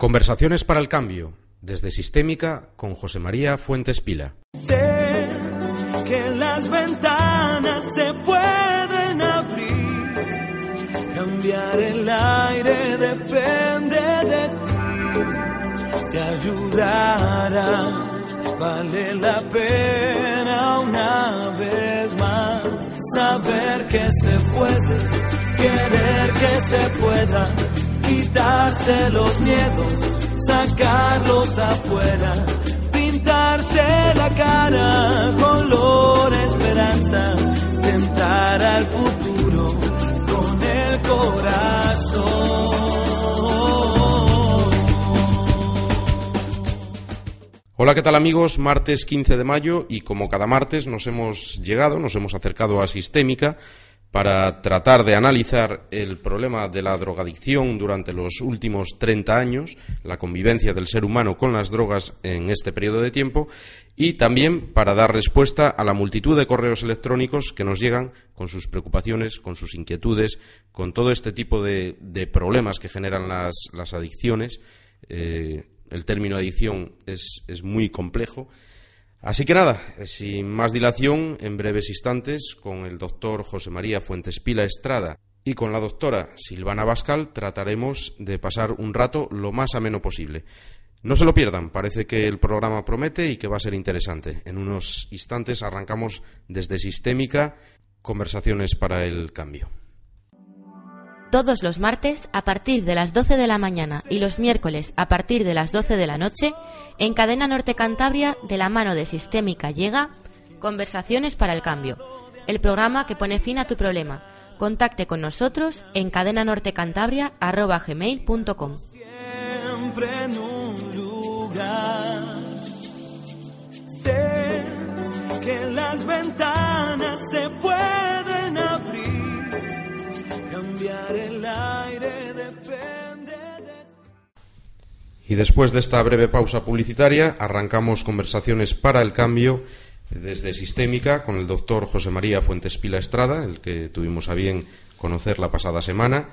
Conversaciones para el cambio, desde Sistémica con José María Fuentes Pila. Sé que las ventanas se pueden abrir, cambiar el aire depende de ti, te ayudará, vale la pena una vez más saber que se puede, querer que se pueda quitarse los miedos, sacarlos afuera, pintarse la cara, color esperanza, tentar al futuro con el corazón. Hola, ¿qué tal amigos? Martes 15 de mayo y como cada martes nos hemos llegado, nos hemos acercado a Sistémica para tratar de analizar el problema de la drogadicción durante los últimos 30 años, la convivencia del ser humano con las drogas en este periodo de tiempo y también para dar respuesta a la multitud de correos electrónicos que nos llegan con sus preocupaciones, con sus inquietudes, con todo este tipo de, problemas que generan las, adicciones. Eh, el término adicción es muy complejo Así que nada, sin más dilación, en breves instantes, con el doctor José María Fuentes Pila Estrada y con la doctora Silvana Bascal trataremos de pasar un rato lo más ameno posible. No se lo pierdan, parece que el programa promete y que va a ser interesante. En unos instantes arrancamos desde Sistémica, conversaciones para el cambio. Todos los martes a partir de las 12 de la mañana y los miércoles a partir de las 12 de la noche, en Cadena Norte Cantabria, de la mano de Sistémica llega Conversaciones para el Cambio, el programa que pone fin a tu problema. Contacte con nosotros en cadenanortecantabria.gmail.com Siempre en un. Sé que las ventanas se pueden Y después de esta breve pausa publicitaria, arrancamos conversaciones para el cambio desde Sistémica con el doctor José María Fuentes Pila Estrada, el que tuvimos a bien conocer la pasada semana,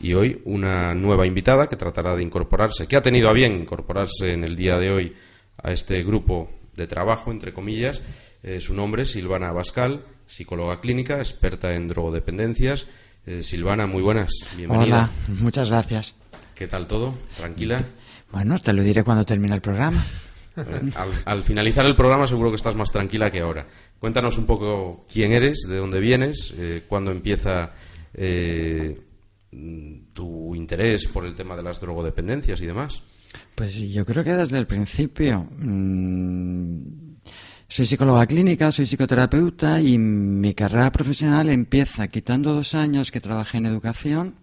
y hoy una nueva invitada que tratará de incorporarse, que ha tenido a bien incorporarse en el día de hoy a este grupo de trabajo, entre comillas. Eh, su nombre es Silvana Bascal, psicóloga clínica, experta en drogodependencias. Eh, Silvana, muy buenas, bienvenida. Hola, muchas gracias. ¿Qué tal todo? ¿Tranquila? Bueno, te lo diré cuando termine el programa. Al, al, finalizar el programa seguro que estás más tranquila que ahora. Cuéntanos un poco quién eres, de dónde vienes, eh, cuándo empieza eh, tu interés por el tema de las drogodependencias y demás. Pues yo creo que desde el principio. Mmm, soy psicóloga clínica, soy psicoterapeuta y mi carrera profesional empieza quitando dos años que trabajé en educación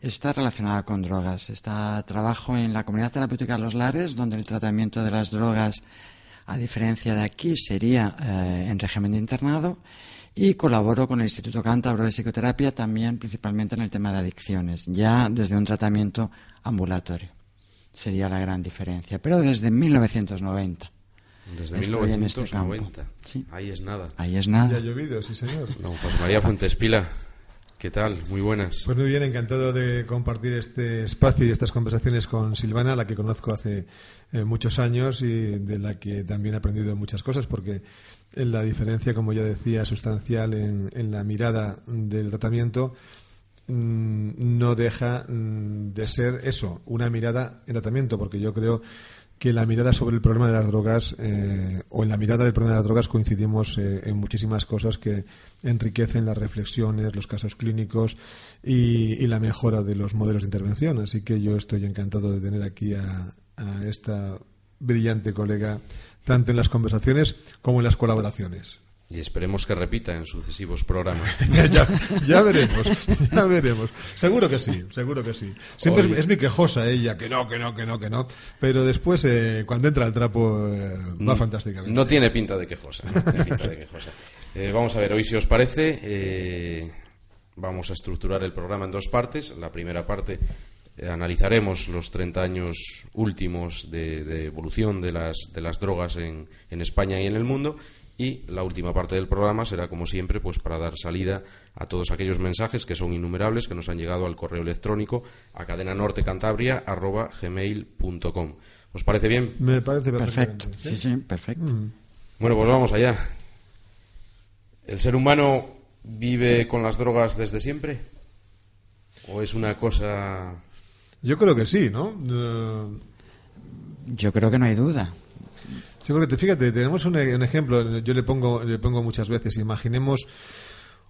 está relacionada con drogas. Está, trabajo en la comunidad terapéutica Los Lares, donde el tratamiento de las drogas, a diferencia de aquí, sería eh, en régimen de internado. Y colaboro con el Instituto Cántabro de Psicoterapia también, principalmente en el tema de adicciones, ya desde un tratamiento ambulatorio. Sería la gran diferencia, pero desde 1990. Desde 1990. Este sí. Ahí es nada. Ahí es nada. Ya ha llovido, sí, señor. Don José María Fuentes Pila. ¿Qué tal? Muy buenas. Pues muy bien, encantado de compartir este espacio y estas conversaciones con Silvana, la que conozco hace eh, muchos años y de la que también he aprendido muchas cosas, porque la diferencia, como ya decía, sustancial en, la mirada del tratamiento mmm, no deja mmm, de ser eso, una mirada en tratamiento, porque yo creo que la mirada sobre el problema de las drogas eh, o en la mirada del problema de las drogas coincidimos eh, en muchísimas cosas que enriquecen las reflexiones, los casos clínicos y, la mejora de los modelos de intervención. Así que yo estoy encantado de tener aquí a esta brillante colega tanto en las conversaciones como en las colaboraciones. Y esperemos que repita en sucesivos programas. ya, ya veremos, ya veremos. Seguro que sí, seguro que sí. Siempre Hoy- es, es muy quejosa ella, que no, que no, que no, que no. Pero después, eh, cuando entra al trapo, eh, va fantásticamente. No tiene pinta de quejosa. no tiene pinta de quejosa. Eh, vamos a ver, hoy si os parece, eh, vamos a estructurar el programa en dos partes. La primera parte analizaremos los 30 años últimos de, de evolución de las, de las drogas en, en España y en el mundo. Y la última parte del programa será, como siempre, pues para dar salida a todos aquellos mensajes que son innumerables que nos han llegado al correo electrónico a cadenanortecantabria.gmail.com. ¿Os parece bien? Me parece Perfecto. perfectamente. Sí, sí, perfecto. Bueno, pues vamos allá. ¿El ser humano vive con las drogas desde siempre? ¿O es una cosa... Yo creo que sí, ¿no? Eh, Yo creo que no hay duda. Sí, porque te- fíjate, tenemos un, un ejemplo, yo le pongo, le pongo muchas veces, imaginemos,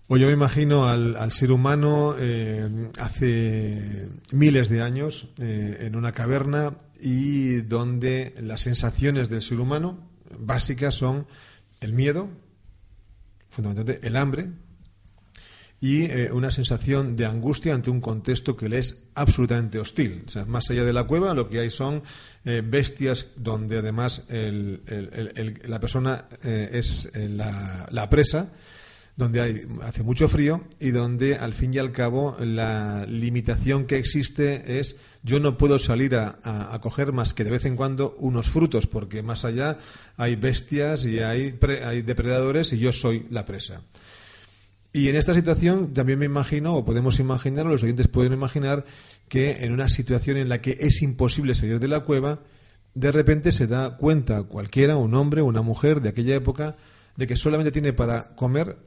o yo me imagino al, al ser humano eh, hace miles de años eh, en una caverna y donde las sensaciones del ser humano básicas son el miedo, fundamentalmente el hambre, y eh, una sensación de angustia ante un contexto que le es absolutamente hostil. O sea, más allá de la cueva, lo que hay son eh, bestias donde además la persona eh, es la, presa, donde hay, hace mucho frío y donde al fin y al cabo la limitación que existe es yo no puedo salir a, a- a coger más que de vez en cuando unos frutos porque más allá hay bestias y hay, pre- hay depredadores y yo soy la presa. Y en esta situación también me imagino, o podemos imaginar, o los oyentes pueden imaginar, que en una situación en la que es imposible salir de la cueva, de repente se da cuenta cualquiera, un hombre o una mujer de aquella época, de que solamente tiene para comer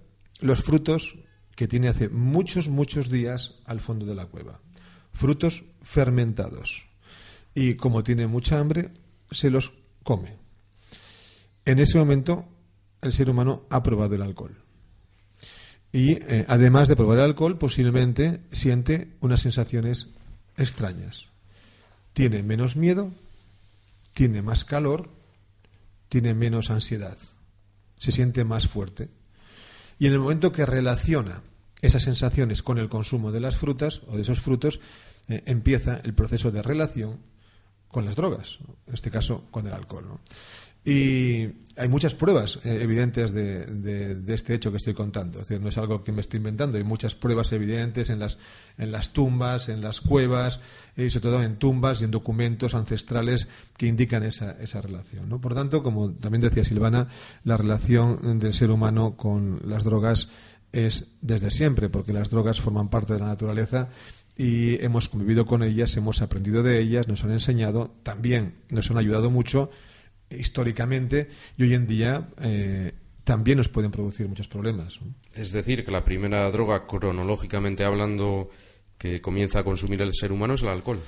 los frutos que tiene hace muchos, muchos días al fondo de la cueva. Frutos fermentados. Y como tiene mucha hambre, se los come. En ese momento, el ser humano ha probado el alcohol. Y eh, además de probar el alcohol, posiblemente siente unas sensaciones extrañas. Tiene menos miedo, tiene más calor, tiene menos ansiedad, se siente más fuerte. Y en el momento que relaciona esas sensaciones con el consumo de las frutas o de esos frutos, eh, empieza el proceso de relación con las drogas, en este caso con el alcohol. Y hay muchas pruebas eh, evidentes de, de- este hecho que estoy contando. Es decir, no es algo que me estoy inventando. Hay muchas pruebas evidentes en las, en las tumbas, en las cuevas, y sobre todo en tumbas y en documentos ancestrales que indican esa, esa relación. ¿no? Por tanto, como también decía Silvana, la relación del ser humano con las drogas es desde siempre, porque las drogas forman parte de la naturaleza y hemos convivido con ellas, hemos aprendido de ellas, nos han enseñado, también nos han ayudado mucho históricamente y hoy en día eh, también nos pueden producir muchos problemas. Es decir, que la primera droga, cronológicamente hablando, que comienza a consumir el ser humano es el alcohol.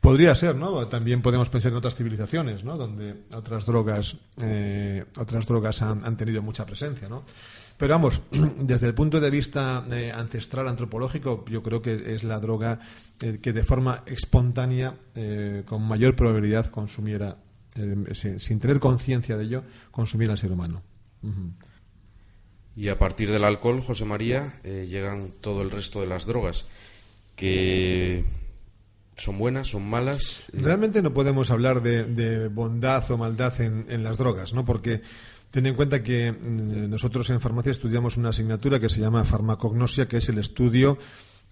Podría ser, ¿no? También podemos pensar en otras civilizaciones, ¿no? Donde otras drogas, eh, otras drogas han, han tenido mucha presencia, ¿no? Pero vamos, desde el punto de vista eh, ancestral, antropológico, yo creo que es la droga eh, que de forma espontánea, con mayor probabilidad, consumiera, eh, sin, sin tener conciencia de ello, consumiera el ser humano. Y a partir del alcohol, José María, eh, llegan todo el resto de las drogas, que son buenas, son malas. Realmente no podemos hablar de, de bondad o maldad en, en las drogas, ¿no? Porque ten en cuenta que mm, nosotros en farmacia estudiamos una asignatura que se llama farmacognosia, que es el estudio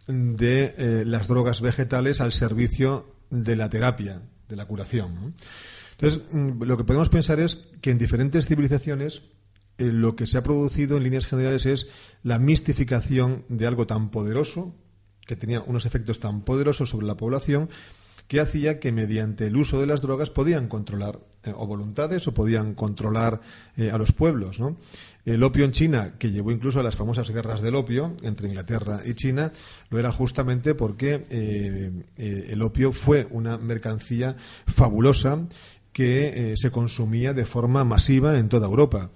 de eh, las drogas vegetales al servicio de la terapia, de la curación. ¿no? Entonces, mm, lo que podemos pensar es que en diferentes civilizaciones eh, lo que se ha producido en líneas generales es la mistificación de algo tan poderoso, que tenía unos efectos tan poderosos sobre la población, que hacía que mediante el uso de las drogas podían controlar eh, o voluntades o podían controlar eh, a los pueblos. ¿no? El opio en China, que llevó incluso a las famosas guerras del opio entre Inglaterra y China, lo era justamente porque el opio fue una mercancía fabulosa que eh, se consumía de forma masiva en toda Europa.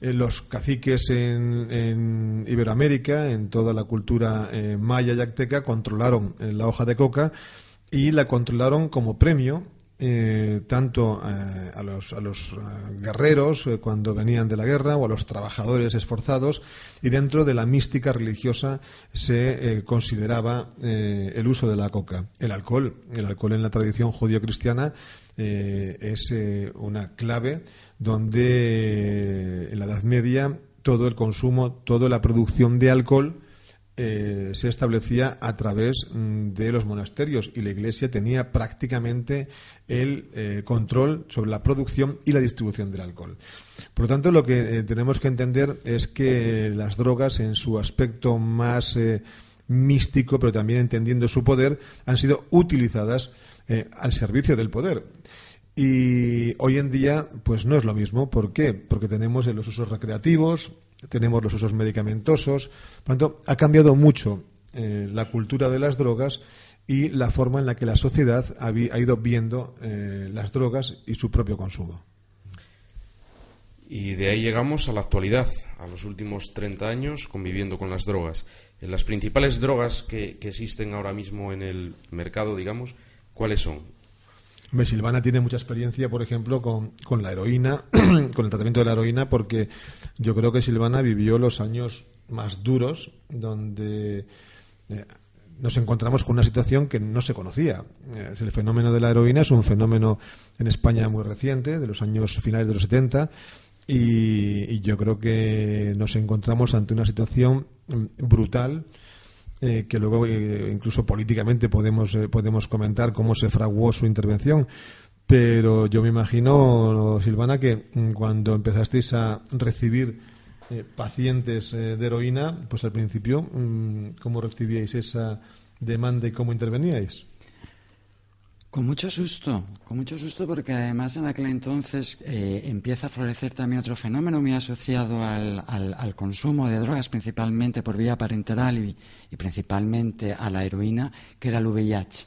Eh, los caciques en, Iberoamérica, en toda la cultura eh, maya y azteca, controlaron la hoja de coca y la controlaron como premio tanto a los, a los guerreros cuando venían de la guerra o a los trabajadores esforzados y dentro de la mística religiosa se consideraba el uso de la coca. El alcohol, el alcohol en la tradición judío-cristiana es una clave donde en la Edad Media todo el consumo, toda la producción de alcohol eh, se establecía a través mm, de los monasterios y la Iglesia tenía prácticamente el eh, control sobre la producción y la distribución del alcohol. Por lo tanto, lo que eh, tenemos que entender es que las drogas, en su aspecto más místico, pero también entendiendo su poder, han sido utilizadas al servicio del poder. Y hoy en día, pues no es lo mismo. ¿Por qué? Porque tenemos los usos recreativos, tenemos los usos medicamentosos. Por lo tanto, ha cambiado mucho eh, la cultura de las drogas y la forma en la que la sociedad ha, ido viendo eh, las drogas y su propio consumo. Y de ahí llegamos a la actualidad, a los últimos 30 años conviviendo con las drogas. En las principales drogas que existen ahora mismo en el mercado, digamos, ¿cuáles son? Silvana tiene mucha experiencia, por ejemplo, con, con la heroína, con el tratamiento de la heroína, porque yo creo que Silvana vivió los años más duros, donde eh, nos encontramos con una situación que no se conocía. Eh, el fenómeno de la heroína es un fenómeno en España muy reciente, de los años finales de los 70, y yo creo que nos encontramos ante una situación mm, brutal eh, que luego eh, incluso políticamente podemos, eh, podemos comentar cómo se fraguó su intervención. Pero yo me imagino, Silvana, que mm, cuando empezasteis a recibir pacientes de heroína, pues al principio, mm, ¿cómo recibíais esa demanda y cómo interveníais? Con mucho susto, con mucho susto porque además en aquel entonces eh, empieza a florecer también otro fenómeno muy asociado al, al, consumo de drogas, principalmente por vía parenteral y, principalmente a la heroína, que era el VIH.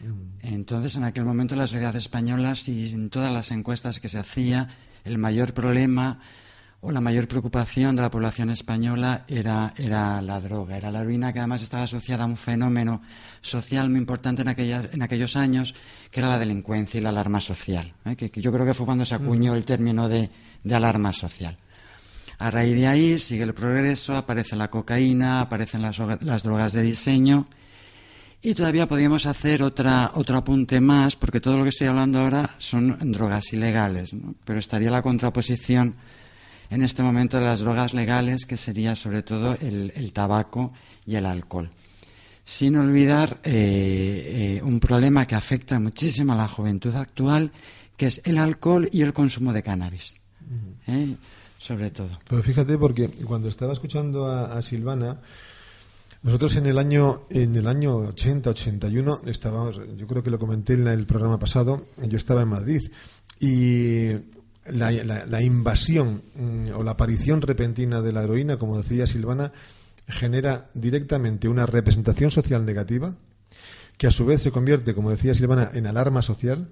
Mm. Entonces, en aquel momento la sociedad española, y en todas las encuestas que se hacía, el mayor problema o la mayor preocupación de la población española era, era la droga, era la heroína que además estaba asociada a un fenómeno social muy importante en, en aquellos años, que era la delincuencia y la alarma social, ¿eh? que, yo creo que fue cuando se acuñó el término de, alarma social. A raíz de ahí sigue el progreso, aparece la cocaína, aparecen las, las drogas de diseño y todavía podríamos hacer otra, otro apunte más, porque todo lo que estoy hablando ahora son drogas ilegales, pero estaría la contraposición en este momento de las drogas legales, que sería sobre todo el, tabaco y el alcohol. Sin olvidar eh, eh, un problema que afecta muchísimo a la juventud actual, que es el alcohol y el consumo de cannabis. ¿eh? Sobre todo. Pero fíjate, porque cuando estaba escuchando a, Silvana, nosotros en el año en el año 80, 81 estábamos, yo creo que lo comenté en el programa pasado, yo estaba en Madrid y la, invasión mm, o la aparición repentina de la heroína, como decía Silvana, genera directamente una representación social negativa, que a su vez se convierte, como decía Silvana, en alarma social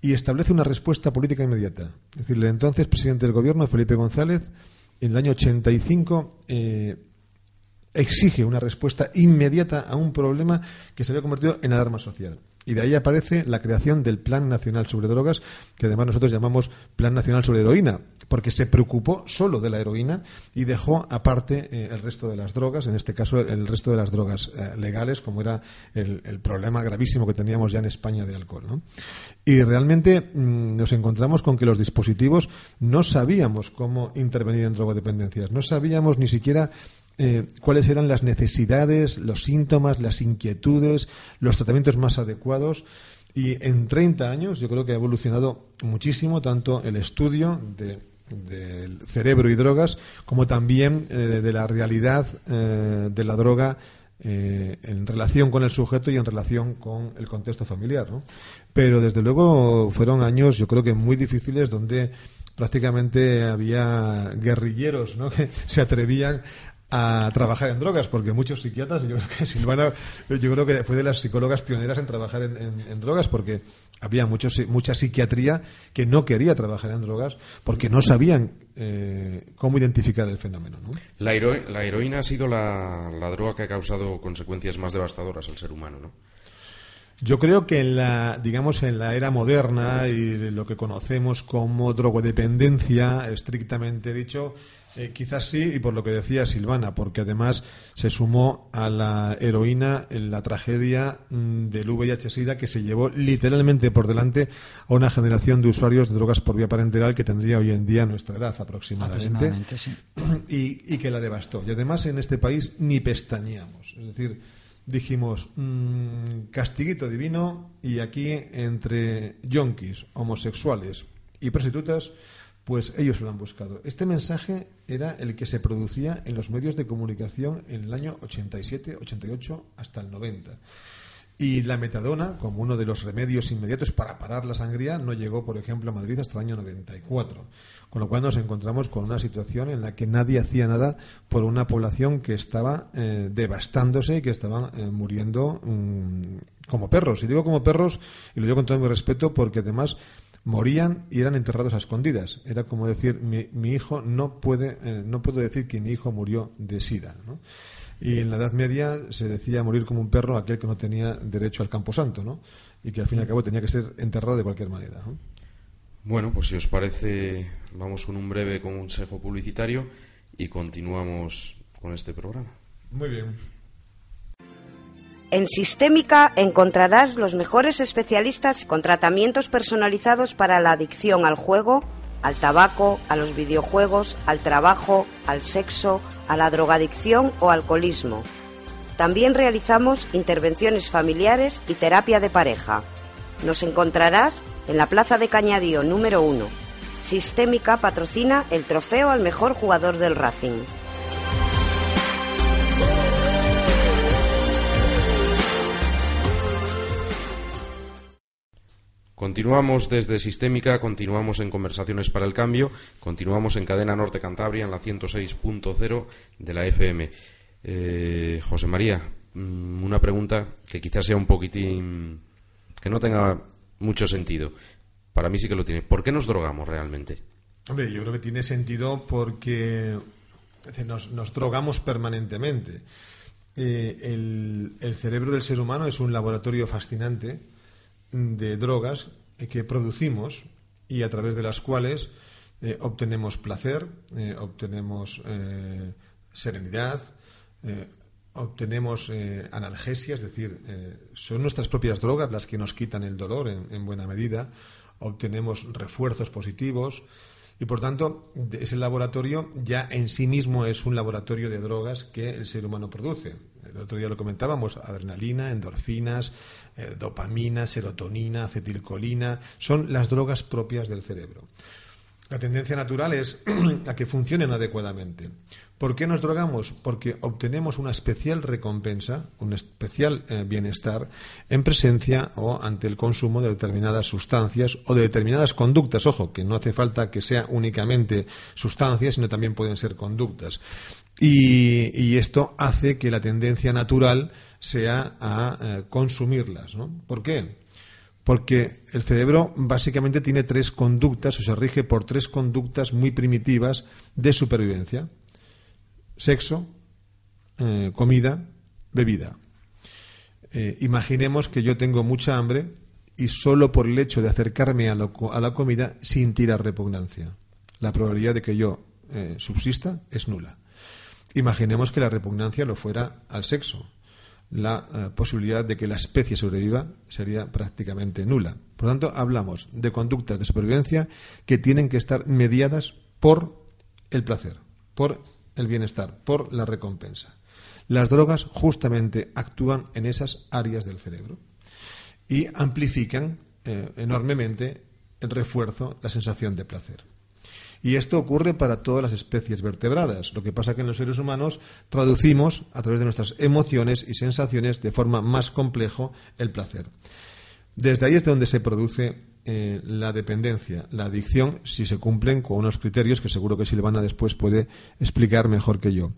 y establece una respuesta política inmediata. Es decir, el entonces presidente del gobierno, Felipe González, en el año 85 eh, exige una respuesta inmediata a un problema que se había convertido en alarma social. Y de ahí aparece la creación del Plan Nacional sobre Drogas, que además nosotros llamamos Plan Nacional sobre Heroína, porque se preocupó solo de la heroína y dejó aparte eh, el resto de las drogas, en este caso el resto de las drogas eh, legales, como era el, problema gravísimo que teníamos ya en España de alcohol. Y realmente mm, nos encontramos con que los dispositivos no sabíamos cómo intervenir en drogodependencias, no sabíamos ni siquiera eh, cuáles eran las necesidades, los síntomas, las inquietudes, los tratamientos más adecuados. Y en 30 años yo creo que ha evolucionado muchísimo tanto el estudio del cerebro y drogas como también eh, de la realidad eh, de la droga en relación con el sujeto y en relación con el contexto familiar. Pero desde luego fueron años yo creo que muy difíciles donde prácticamente había guerrilleros ¿no? que se atrevían a trabajar en drogas, porque muchos psiquiatras, yo creo que Silvana, yo creo que fue de las psicólogas pioneras en trabajar en, drogas, porque había muchos, mucha psiquiatría que no quería trabajar en drogas porque no sabían eh, cómo identificar el fenómeno. La, la, heroína ha sido la, droga que ha causado consecuencias más devastadoras al ser humano, ¿no? Yo creo que en la, digamos, en la era moderna y lo que conocemos como drogodependencia, estrictamente dicho, eh, quizás sí, y por lo que decía Silvana, porque además se sumó a la heroína en la tragedia mm, del VIH-Sida que se llevó literalmente por delante a una generación de usuarios de drogas por vía parenteral que tendría hoy en día nuestra edad aproximadamente, y, y, que la devastó. Y además en este país ni pestañeamos. Es decir, dijimos mmm, castiguito divino y aquí entre yonkis, homosexuales y prostitutas pues ellos lo han buscado. Este mensaje era el que se producía en los medios de comunicación en el año 87, 88 hasta el 90. Y la metadona, como uno de los remedios inmediatos para parar la sangría, no llegó, por ejemplo, a Madrid hasta el año 94. Con lo cual nos encontramos con una situación en la que nadie hacía nada por una población que estaba eh, devastándose y que estaban eh, muriendo mm, como perros. Y digo como perros, y lo digo con todo mi respeto, porque además morían y eran enterrados a escondidas. Era como decir, mi, mi hijo no puede, eh, no puedo decir que mi hijo murió de sida. ¿no? Y en la Edad Media se decía morir como un perro aquel que no tenía derecho al camposanto, ¿no? Y que al fin y al cabo tenía que ser enterrado de cualquier manera. ¿no? Bueno, pues si os parece, vamos con un breve consejo publicitario y continuamos con este programa. Muy bien. En Sistémica encontrarás los mejores especialistas con tratamientos personalizados para la adicción al juego, al tabaco, a los videojuegos, al trabajo, al sexo, a la drogadicción o alcoholismo. También realizamos intervenciones familiares y terapia de pareja. Nos encontrarás en la Plaza de Cañadío número 1. Sistémica patrocina el trofeo al mejor jugador del Racing. Continuamos desde Sistémica, continuamos en Conversaciones para el Cambio, continuamos en Cadena Norte Cantabria en la 106.0 de la FM. Eh, José María, mm, una pregunta que quizás sea un poquitín. que no tenga mucho sentido. Para mí sí que lo tiene. ¿Por qué nos drogamos realmente? Hombre, yo creo que tiene sentido porque nos, drogamos permanentemente. Eh, el cerebro del ser humano es un laboratorio fascinante de drogas que producimos y a través de las cuales eh, obtenemos placer, eh, obtenemos eh, serenidad, obtenemos analgesia, es decir, son nuestras propias drogas las que nos quitan el dolor en, en, buena medida, obtenemos refuerzos positivos y por tanto ese laboratorio ya en sí mismo es un laboratorio de drogas que el ser humano produce. El otro día lo comentábamos, adrenalina, endorfinas, eh, dopamina, serotonina, acetilcolina, son las drogas propias del cerebro. La tendencia natural es a que funcionen adecuadamente. ¿Por qué nos drogamos? Porque obtenemos una especial recompensa, un especial eh, bienestar en presencia o ante el consumo de determinadas sustancias o de determinadas conductas. Ojo, que no hace falta que sea únicamente sustancias, sino también pueden ser conductas. Y, esto hace que la tendencia natural sea a eh, consumirlas. ¿no? ¿Por qué? Porque el cerebro básicamente tiene tres conductas o se rige por tres conductas muy primitivas de supervivencia. Sexo, eh, comida, bebida. Eh, imaginemos que yo tengo mucha hambre y solo por el hecho de acercarme a, lo, a la comida sentirá repugnancia. La probabilidad de que yo subsista es nula. Imaginemos que la repugnancia lo fuera al sexo la eh, posibilidad de que la especie sobreviva sería prácticamente nula. Por lo tanto, hablamos de conductas de supervivencia que tienen que estar mediadas por el placer, por el bienestar, por la recompensa. Las drogas justamente actúan en esas áreas del cerebro y amplifican eh, enormemente el refuerzo, la sensación de placer. Y esto ocurre para todas las especies vertebradas. Lo que pasa es que en los seres humanos traducimos a través de nuestras emociones y sensaciones de forma más complejo el placer. Desde ahí es donde se produce eh, la dependencia, la adicción, si se cumplen con unos criterios que seguro que Silvana después puede explicar mejor que yo.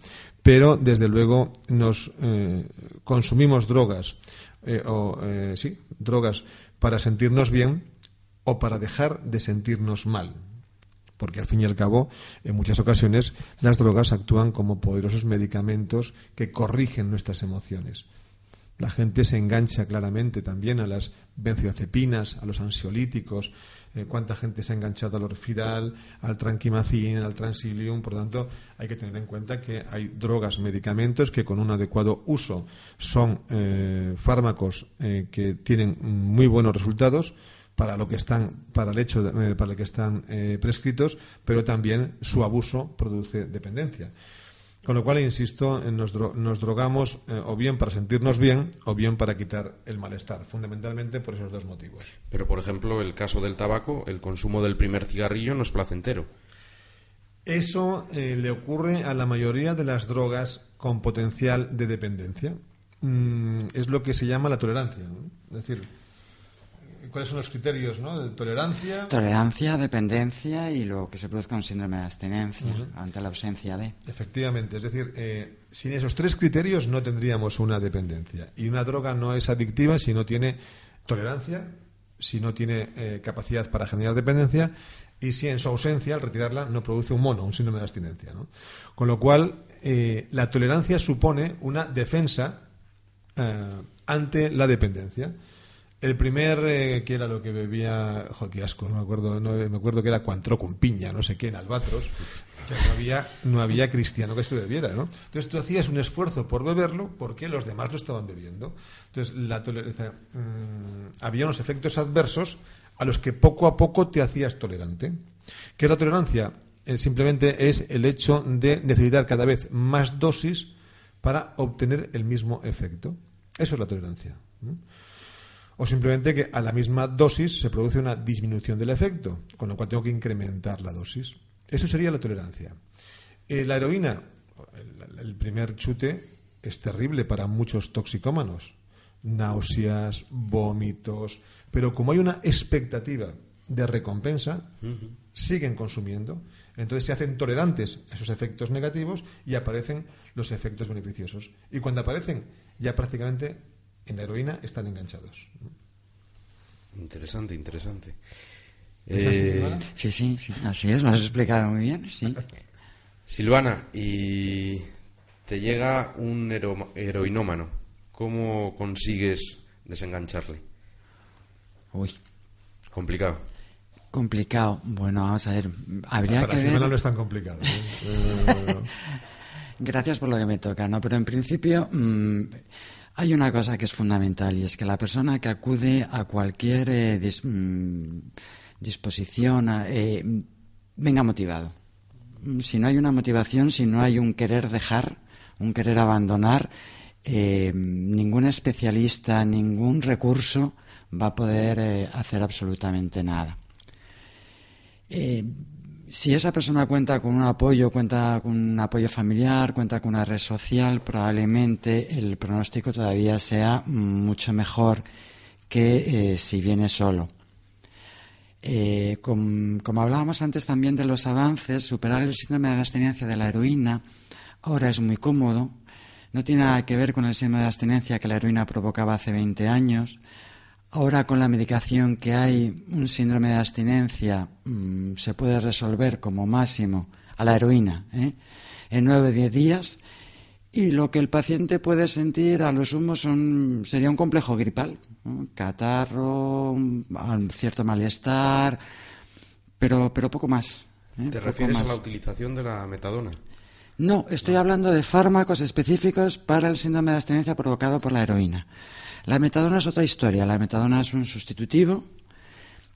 Pero, desde luego, nos eh, consumimos drogas, eh, o sí, drogas para sentirnos bien o para dejar de sentirnos mal porque al fin y al cabo, en muchas ocasiones, las drogas actúan como poderosos medicamentos que corrigen nuestras emociones. La gente se engancha claramente también a las benzodiazepinas, a los ansiolíticos, eh, cuánta gente se ha enganchado al orfidal, al tranquimacin, al transilium. Por tanto, hay que tener en cuenta que hay drogas, medicamentos que con un adecuado uso son eh, fármacos eh, que tienen muy buenos resultados para lo que están para el hecho para el que están prescritos, pero también su abuso produce dependencia. Con lo cual, insisto, nos, nos drogamos eh, o bien para sentirnos bien o bien para quitar el malestar, fundamentalmente por esos dos motivos. Pero, por ejemplo, el caso del tabaco, el consumo del primer cigarrillo no es placentero. Eso eh, le ocurre a la mayoría de las drogas con potencial de dependencia. Mm, es lo que se llama la tolerancia. Es decir, ¿Cuáles son los criterios ¿no? de tolerancia? Tolerancia, dependencia y lo que se produzca un síndrome de abstinencia ante la ausencia de. Efectivamente, es decir, eh, sin esos tres criterios no tendríamos una dependencia. Y una droga no es adictiva si no tiene tolerancia, si no tiene eh, capacidad para generar dependencia y si en su ausencia, al retirarla, no produce un mono, un síndrome de abstinencia. ¿no? Con lo cual, eh, la tolerancia supone una defensa ante la dependencia. El primer, eh, que era lo que bebía, jo, asco, no me acuerdo, no, me acuerdo que era cuantro con piña, no sé qué, en Albatros, no había, no había cristiano que esto bebiera, ¿no? Entonces tú hacías un esfuerzo por beberlo porque los demás lo estaban bebiendo. Entonces la tolerancia, mmm, había unos efectos adversos a los que poco a poco te hacías tolerante. ¿Qué es la tolerancia? Eh, simplemente es el hecho de necesitar cada vez más dosis para obtener el mismo efecto. Eso es la tolerancia. O simplemente que a la misma dosis se produce una disminución del efecto, con lo cual tengo que incrementar la dosis. Eso sería la tolerancia. Eh, la heroína, el, el, primer chute es terrible para muchos toxicómanos, náuseas, vómitos, pero como hay una expectativa de recompensa, uh -huh. siguen consumiendo, entonces se hacen tolerantes a esos efectos negativos y aparecen los efectos beneficiosos. Y cuando aparecen, ya prácticamente en la heroína están enganchados. Interesante, interesante. ¿Es así, eh, sí, sí, sí, así es, lo has explicado muy bien. Sí. Silvana, y te llega un hero heroinómano, ¿cómo consigues desengancharle? Uy. Complicado. Complicado. Bueno, vamos a ver. Habría Para que Silvana ver... no es tan complicado. ¿eh? Gracias por lo que me toca, ¿no? Pero en principio. Mmm, hay una cosa que es fundamental y es que la persona que acude a cualquier eh, mmm, disposición eh, venga motivado. Si no hay una motivación, si no hay un querer dejar, un querer abandonar, eh, ningún especialista, ningún recurso va a poder hacer absolutamente nada. Si esa persona cuenta con un apoyo, cuenta con un apoyo familiar, cuenta con una red social, probablemente el pronóstico todavía sea mucho mejor que eh, si viene solo. Eh, com, como hablábamos antes también de los avances, superar el síndrome de abstinencia de la heroína ahora es muy cómodo. No tiene nada que ver con el síndrome de abstinencia que la heroína provocaba hace 20 años. Ahora con la medicación que hay, un síndrome de abstinencia mmm, se puede resolver como máximo a la heroína ¿eh? en 9 o 10 días y lo que el paciente puede sentir a lo sumo son, sería un complejo gripal, ¿no? catarro, un cierto malestar, pero, pero poco más. ¿eh? ¿Te refieres más. a la utilización de la metadona? No, estoy hablando de fármacos específicos para el síndrome de abstinencia provocado por la heroína. La metadona es otra historia. La metadona es un sustitutivo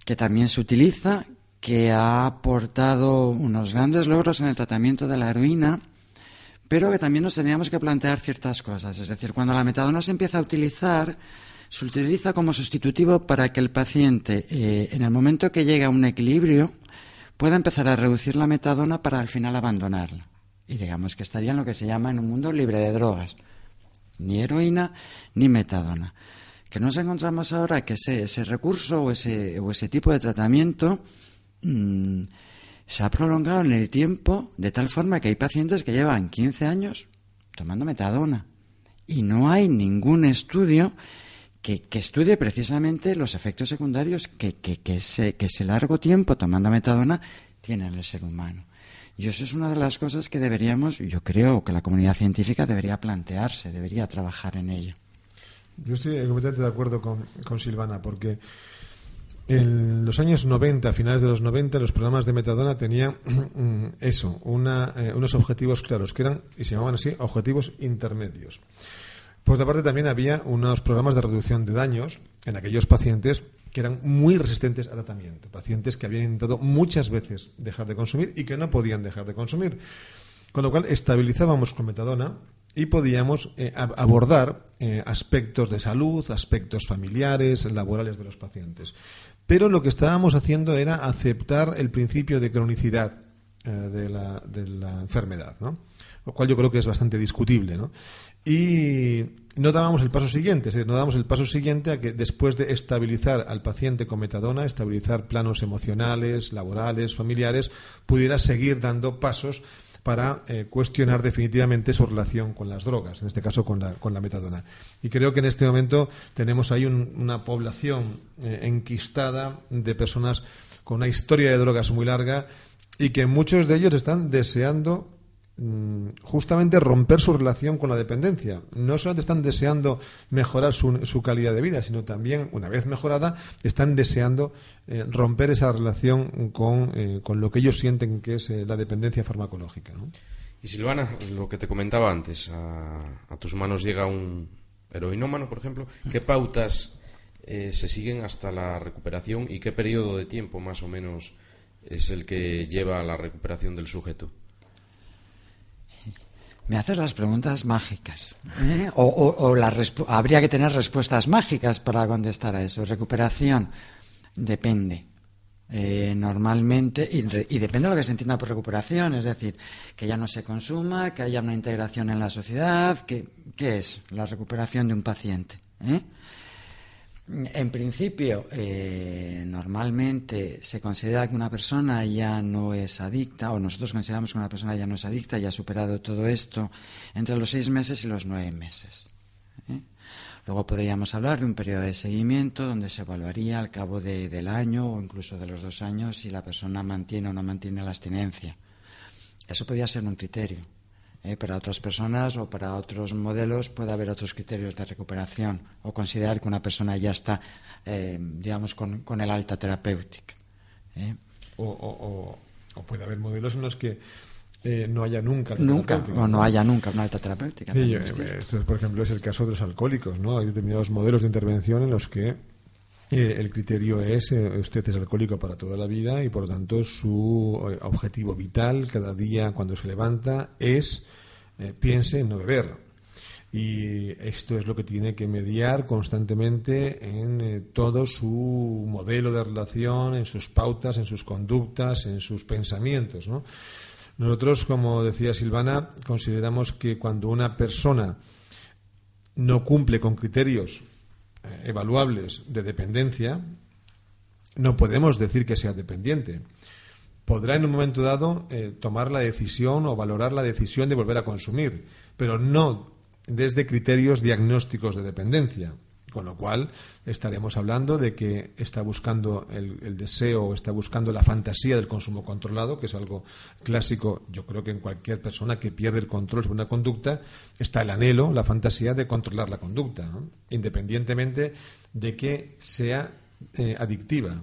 que también se utiliza, que ha aportado unos grandes logros en el tratamiento de la heroína, pero que también nos teníamos que plantear ciertas cosas. Es decir, cuando la metadona se empieza a utilizar, se utiliza como sustitutivo para que el paciente, eh, en el momento que llega a un equilibrio, pueda empezar a reducir la metadona para al final abandonarla. Y digamos que estaría en lo que se llama en un mundo libre de drogas ni heroína ni metadona. Que nos encontramos ahora que ese, recurso o ese, o ese, tipo de tratamiento mmm, se ha prolongado en el tiempo de tal forma que hay pacientes que llevan 15 años tomando metadona y no hay ningún estudio que, que estudie precisamente los efectos secundarios que, que, que, ese, que ese largo tiempo tomando metadona tiene en el ser humano. Y eso es una de las cosas que deberíamos, yo creo que la comunidad científica debería plantearse, debería trabajar en ello. Yo estoy completamente de acuerdo con, con Silvana, porque en los años 90, finales de los 90, los programas de metadona tenían eso, eh, unos objetivos claros, que eran, y se llamaban así, objetivos intermedios. Por otra parte, también había unos programas de reducción de daños en aquellos pacientes que eran muy resistentes al tratamiento, pacientes que habían intentado muchas veces dejar de consumir y que no podían dejar de consumir. Con lo cual, estabilizábamos con metadona y podíamos eh, ab- abordar eh, aspectos de salud, aspectos familiares, laborales de los pacientes. Pero lo que estábamos haciendo era aceptar el principio de cronicidad eh, de, la, enfermedad, lo cual yo creo que es bastante discutible. ¿no? Y no dábamos el paso siguiente, es decir, no dábamos el paso siguiente a que después de estabilizar al paciente con metadona, estabilizar planos emocionales, laborales, familiares, pudiera seguir dando pasos para eh, cuestionar definitivamente su relación con las drogas, en este caso con la, con la metadona. Y creo que en este momento tenemos ahí un- una población eh, enquistada de personas con una historia de drogas muy larga y que muchos de ellos están deseando justamente romper su relación con la dependencia. No solamente están deseando mejorar su, su calidad de vida, sino también, una vez mejorada, están deseando eh, romper esa relación con, eh, con lo que ellos sienten que es eh, la dependencia farmacológica. Y Silvana, lo que te comentaba antes, a, a tus manos llega un heroinómano, por ejemplo, ¿qué pautas se siguen hasta la recuperación y qué periodo de tiempo más o menos es el que lleva a la recuperación del sujeto? Me haces las preguntas mágicas. ¿eh? O, o- habría que tener respuestas mágicas para contestar a eso. Recuperación depende. Eh, normalmente, y, y depende de lo que se entienda por recuperación, es decir, que ya no se consuma, que haya una integración en la sociedad. Que, ¿Qué es la recuperación de un paciente? ¿eh? En principio, eh, normalmente se considera que una persona ya no es adicta, o nosotros consideramos que una persona ya no es adicta, ya ha superado todo esto entre los seis meses y los nueve meses. ¿eh? Luego podríamos hablar de un periodo de seguimiento donde se evaluaría al cabo de- del año o incluso de los dos años si la persona mantiene o no mantiene la abstinencia. Eso podría ser un criterio. ¿Eh? Para otras personas o para otros modelos puede haber otros criterios de recuperación o considerar que una persona ya está, eh, digamos, con, con el alta terapéutica. ¿eh? O, o- o- puede haber modelos en los que eh, no haya nunca. Nunca, terapéutica, o no haya nunca una alta terapéutica. Sí, también eh, esto, por ejemplo, es el caso de los alcohólicos, ¿no? Hay determinados modelos de intervención en los que eh, el criterio es eh, usted es alcohólico para toda la vida y por lo tanto su eh, objetivo vital cada día cuando se levanta es piense en no beber. Y esto es lo que tiene que mediar constantemente en todo su modelo de relación, en sus pautas, en sus conductas, en sus pensamientos, ¿no? Nosotros, como decía Silvana, consideramos que cuando una persona no cumple con criterios evaluables de dependencia, no podemos decir que sea dependiente. Podrá en un momento dado eh, tomar la decisión o valorar la decisión de volver a consumir, pero no desde criterios diagnósticos de dependencia. Con lo cual estaremos hablando de que está buscando el, el deseo está buscando la fantasía del consumo controlado, que es algo clásico, yo creo que en cualquier persona que pierde el control sobre una conducta, está el anhelo, la fantasía de controlar la conducta, independientemente de que sea eh, adictiva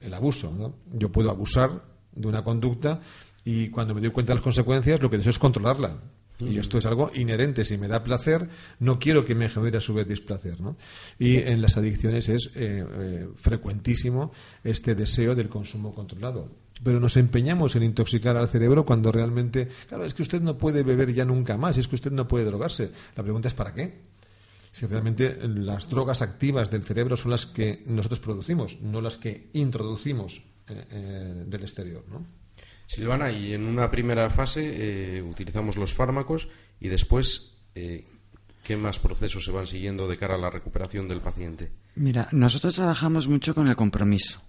el abuso. Yo puedo abusar de una conducta y cuando me doy cuenta de las consecuencias, lo que deseo es controlarla. Y esto es algo inherente. Si me da placer, no quiero que me genere a su vez displacer. ¿no? Y en las adicciones es eh, eh, frecuentísimo este deseo del consumo controlado. Pero nos empeñamos en intoxicar al cerebro cuando realmente, claro, es que usted no puede beber ya nunca más, es que usted no puede drogarse. La pregunta es ¿para qué? Si realmente las drogas activas del cerebro son las que nosotros producimos, no las que introducimos eh, eh, del exterior. ¿no? Silvana, y en una primera fase eh, utilizamos los fármacos y después, eh, ¿qué más procesos se van siguiendo de cara a la recuperación del paciente? Mira, nosotros trabajamos mucho con el compromiso.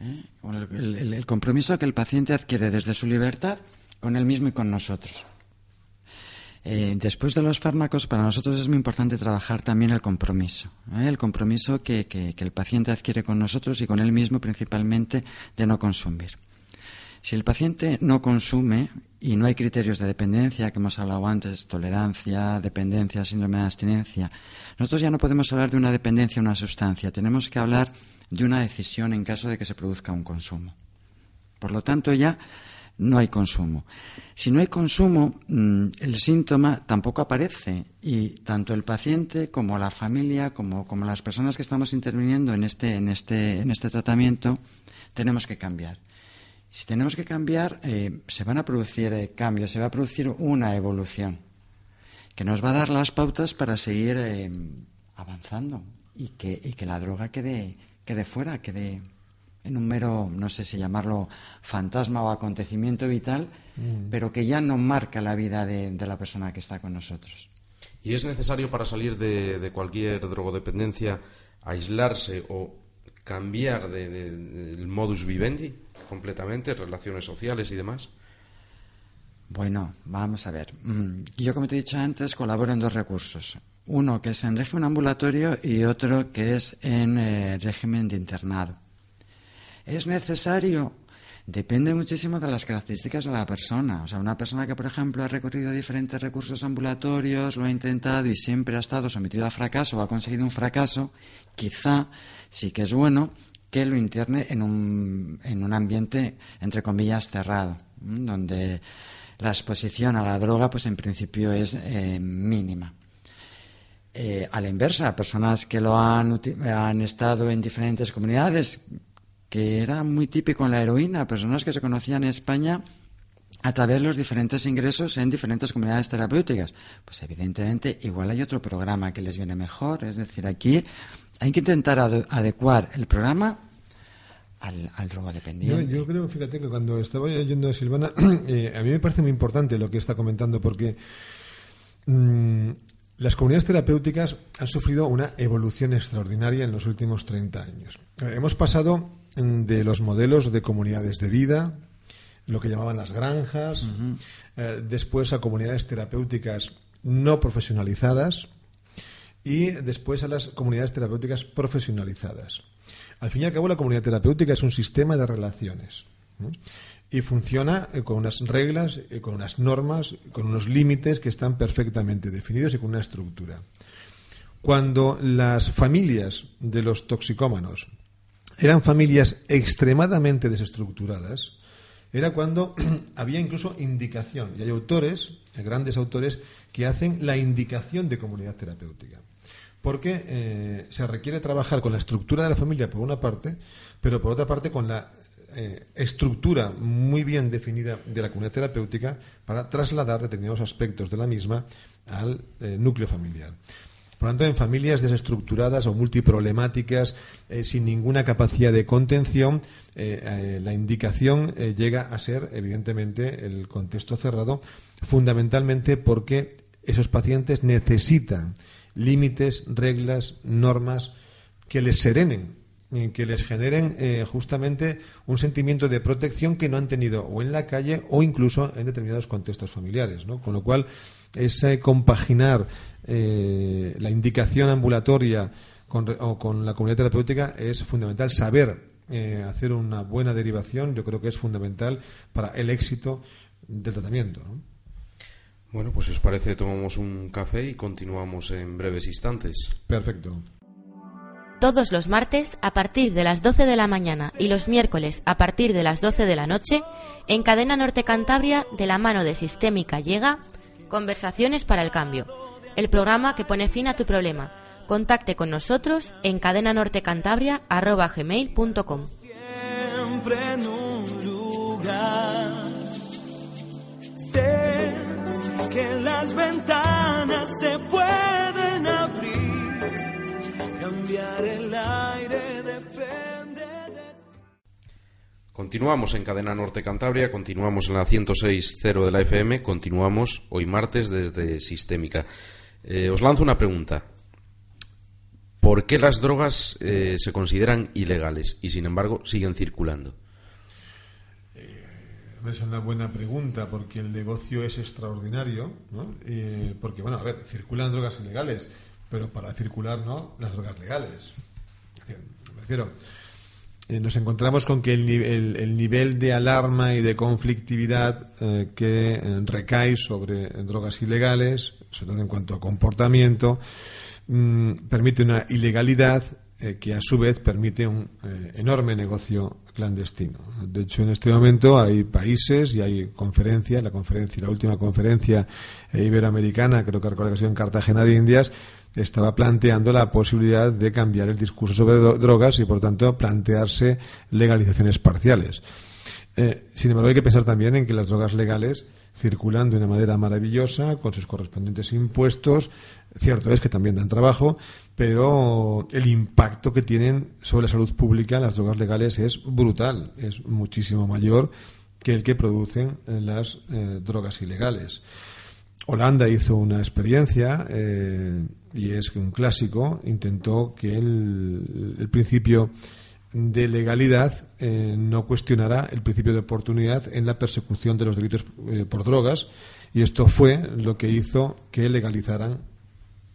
¿eh? Con el, compromiso que el paciente adquiere desde su libertad con él mismo y con nosotros. Después de los fármacos, para nosotros es muy importante trabajar también el compromiso. El compromiso que el paciente adquiere con nosotros y con él mismo principalmente de no consumir. Si el paciente no consume y no hay criterios de dependencia, que hemos hablado antes, tolerancia, dependencia, síndrome de abstinencia, nosotros ya no podemos hablar de una dependencia a una sustancia, tenemos que hablar de una decisión en caso de que se produzca un consumo. Por lo tanto, ya no hay consumo. Si no hay consumo, mm, el síntoma tampoco aparece y tanto el paciente como la familia, como, como las personas que estamos interviniendo en este, en este, en este tratamiento, tenemos que cambiar. Si tenemos que cambiar, eh, se van a producir eh, cambios, se va a producir una evolución que nos va a dar las pautas para seguir eh, avanzando y que, y que la droga quede, quede fuera, quede, en un mero, no sé si llamarlo fantasma o acontecimiento vital, mm. pero que ya no marca la vida de, la persona que está con nosotros. ¿Y es necesario para salir de, cualquier drogodependencia aislarse o cambiar del modus vivendi completamente, relaciones sociales y demás? Bueno, vamos a ver. Mm, yo, como te he dicho antes, colaboro en dos recursos. Uno que es en régimen ambulatorio y otro que es en eh, régimen de internado. ¿Es necesario? Depende muchísimo de las características de la persona. O sea, una persona que, por ejemplo, ha recorrido diferentes recursos ambulatorios, lo ha intentado y siempre ha estado sometido a fracaso o ha conseguido un fracaso, quizá sí que es bueno que lo interne en un, en un ambiente, entre comillas, cerrado, donde la exposición a la droga, pues en principio es eh, mínima. Eh, a la inversa, personas que lo han, han estado en diferentes comunidades, que era muy típico en la heroína, personas que se conocían en España a través de los diferentes ingresos en diferentes comunidades terapéuticas. Pues evidentemente igual hay otro programa que les viene mejor, es decir, aquí hay que intentar adecuar el programa al, al drogodependiente. Yo, creo, fíjate que cuando estaba oyendo a Silvana, eh, a mí me parece muy importante lo que está comentando porque mm, las comunidades terapéuticas han sufrido una evolución extraordinaria en los últimos 30 años. Hemos pasado de los modelos de comunidades de vida, lo que llamaban las granjas, eh, después a comunidades terapéuticas no profesionalizadas y después a las comunidades terapéuticas profesionalizadas. Al fin y al cabo, la comunidad terapéutica es un sistema de relaciones y funciona eh, con unas reglas, eh, con unas normas, con unos límites que están perfectamente definidos y con una estructura. Cuando las familias de los toxicómanos eran familias extremadamente desestructuradas, era cuando había incluso indicación. Y hay autores, grandes autores, que hacen la indicación de comunidad terapéutica. Porque eh, se requiere trabajar con la estructura de la familia, por una parte, pero por otra parte con la eh, estructura muy bien definida de la comunidad terapéutica para trasladar determinados aspectos de la misma al eh, núcleo familiar. Por lo tanto, en familias desestructuradas o multiproblemáticas, eh, sin ninguna capacidad de contención, eh, eh, la indicación llega a ser, evidentemente, el contexto cerrado, fundamentalmente porque esos pacientes necesitan límites, reglas, normas que les serenen, que les generen justamente un sentimiento de protección que no han tenido o en la calle o incluso en determinados contextos familiares. Con lo cual, ese compaginar eh, la indicación ambulatoria con, o con la comunidad terapéutica es fundamental. Saber eh, hacer una buena derivación yo creo que es fundamental para el éxito del tratamiento. Bueno, pues si os parece, tomamos un café y continuamos en breves instantes. Perfecto. Todos los martes a partir de las 12 de la mañana y los miércoles a partir de las 12 de la noche, en Cadena Norte Cantabria, de la mano de Sistémica llega Conversaciones para el Cambio el programa que pone fin a tu problema. Contacte con nosotros en cadenanortecantabria.gmail.com Siempre en un lugar. Sé que las ventanas se pueden abrir, cambiar el Continuamos en Cadena Norte Cantabria, continuamos en la 106.0 de la FM, continuamos hoy martes desde Sistémica. Eh, os lanzo una pregunta. ¿Por qué las drogas eh, se consideran ilegales y sin embargo siguen circulando? Eh, es una buena pregunta porque el negocio es extraordinario, ¿no? porque, bueno, a ver, circulan drogas ilegales, pero para circular, ¿no? Las drogas legales. Me refiero, nos encontramos con que el, ni- el- el nivel de alarma y de conflictividad eh, que eh, recae sobre eh, drogas ilegales, sobre todo en cuanto a comportamiento, mm, permite una ilegalidad eh, que a su vez permite un eh, enorme negocio clandestino. De hecho, en este momento hay países y hay conferencias, la conferencia, la última conferencia eh, iberoamericana, creo que recuerdo que ha sido en Cartagena de Indias, estaba planteando la posibilidad de cambiar el discurso sobre dro- drogas y, por tanto, plantearse legalizaciones parciales. Eh, sin embargo, hay que pensar también en que las drogas legales circulan de una manera maravillosa, con sus correspondientes impuestos. Cierto es que también dan trabajo, pero el impacto que tienen sobre la salud pública las drogas legales es brutal, es muchísimo mayor que el que producen eh, las eh, drogas ilegales. Holanda hizo una experiencia y es un clásico. Intentó que el, principio de legalidad eh, no cuestionara el principio de oportunidad en la persecución de los delitos eh, por drogas y esto fue lo que hizo que legalizaran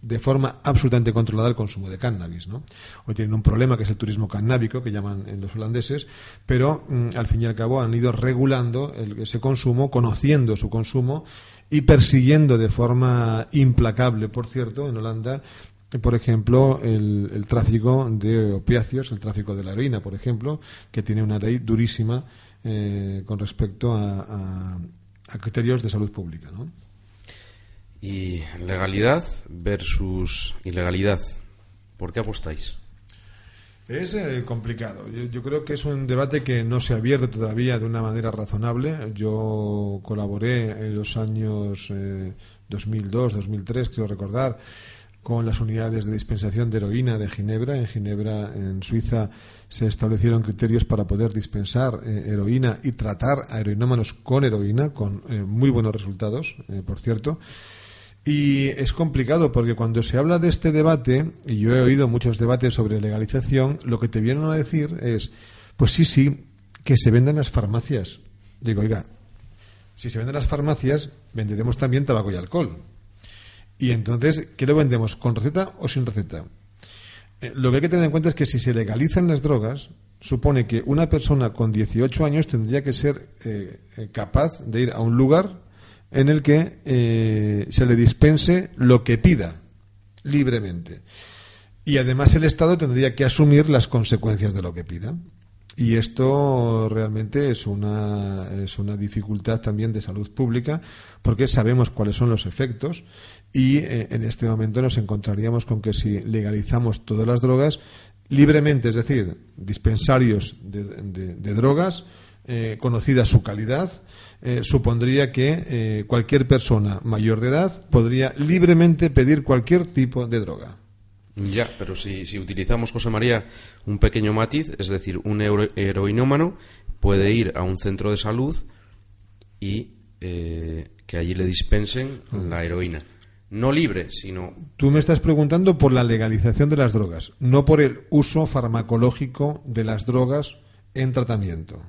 de forma absolutamente controlada el consumo de cannabis. ¿no? Hoy tienen un problema que es el turismo cannábico, que llaman los holandeses, pero mm, al fin y al cabo han ido regulando el- ese consumo, conociendo su consumo y persiguiendo de forma implacable, por cierto, en Holanda, por ejemplo, el, tráfico de opiáceos, el tráfico de la heroína, por ejemplo, que tiene una ley durísima eh, con respecto a- a criterios de salud pública. ¿no? Y legalidad versus ilegalidad. ¿Por qué apostáis? Es eh, complicado. Yo, creo que es un debate que no se ha abierto todavía de una manera razonable. Yo colaboré en los años eh, 2002, 2003, quiero recordar, con las unidades de dispensación de heroína de Ginebra. En Ginebra, en Suiza, se establecieron criterios para poder dispensar eh, heroína y tratar a heroinómanos con heroína, con eh, muy buenos resultados, eh, por cierto. Y es complicado porque cuando se habla de este debate, y yo he oído muchos debates sobre legalización, lo que te vienen a decir es, pues sí, sí, que se vendan las farmacias. Digo, oiga, si se venden las farmacias, venderemos también tabaco y alcohol. Y entonces, ¿qué lo vendemos? ¿Con receta o sin receta? Eh, lo que hay que tener en cuenta es que si se legalizan las drogas, supone que una persona con 18 años tendría que ser eh, eh, capaz de ir a un lugar en el que eh, se le dispense lo que pida libremente. Y además el Estado tendría que asumir las consecuencias de lo que pida. Y esto realmente es una, es una dificultad también de salud pública, porque sabemos cuáles son los efectos y eh, en este momento nos encontraríamos con que si legalizamos todas las drogas libremente, es decir, dispensarios de, drogas, eh, conocida su calidad, eh, supondría que eh, cualquier persona mayor de edad podría libremente pedir cualquier tipo de droga. Ya, pero si, si utilizamos, José María, un pequeño matiz, es decir, un euro- heroinómano puede ir a un centro de salud y eh, que allí le dispensen la heroína. No libre, sino Tú me estás preguntando por la legalización de las drogas, no por el uso farmacológico de las drogas en tratamiento.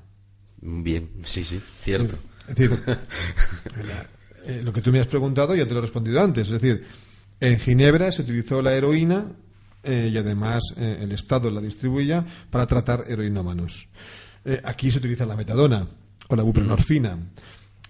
bien, sí, sí, cierto. Es decir, la- eh, lo que tú me has preguntado ya te lo he respondido antes. Es decir, en Ginebra se utilizó la heroína eh, y además eh, el Estado la distribuía para tratar heroinómanos. Eh, aquí se utiliza la metadona o la buprenorfina.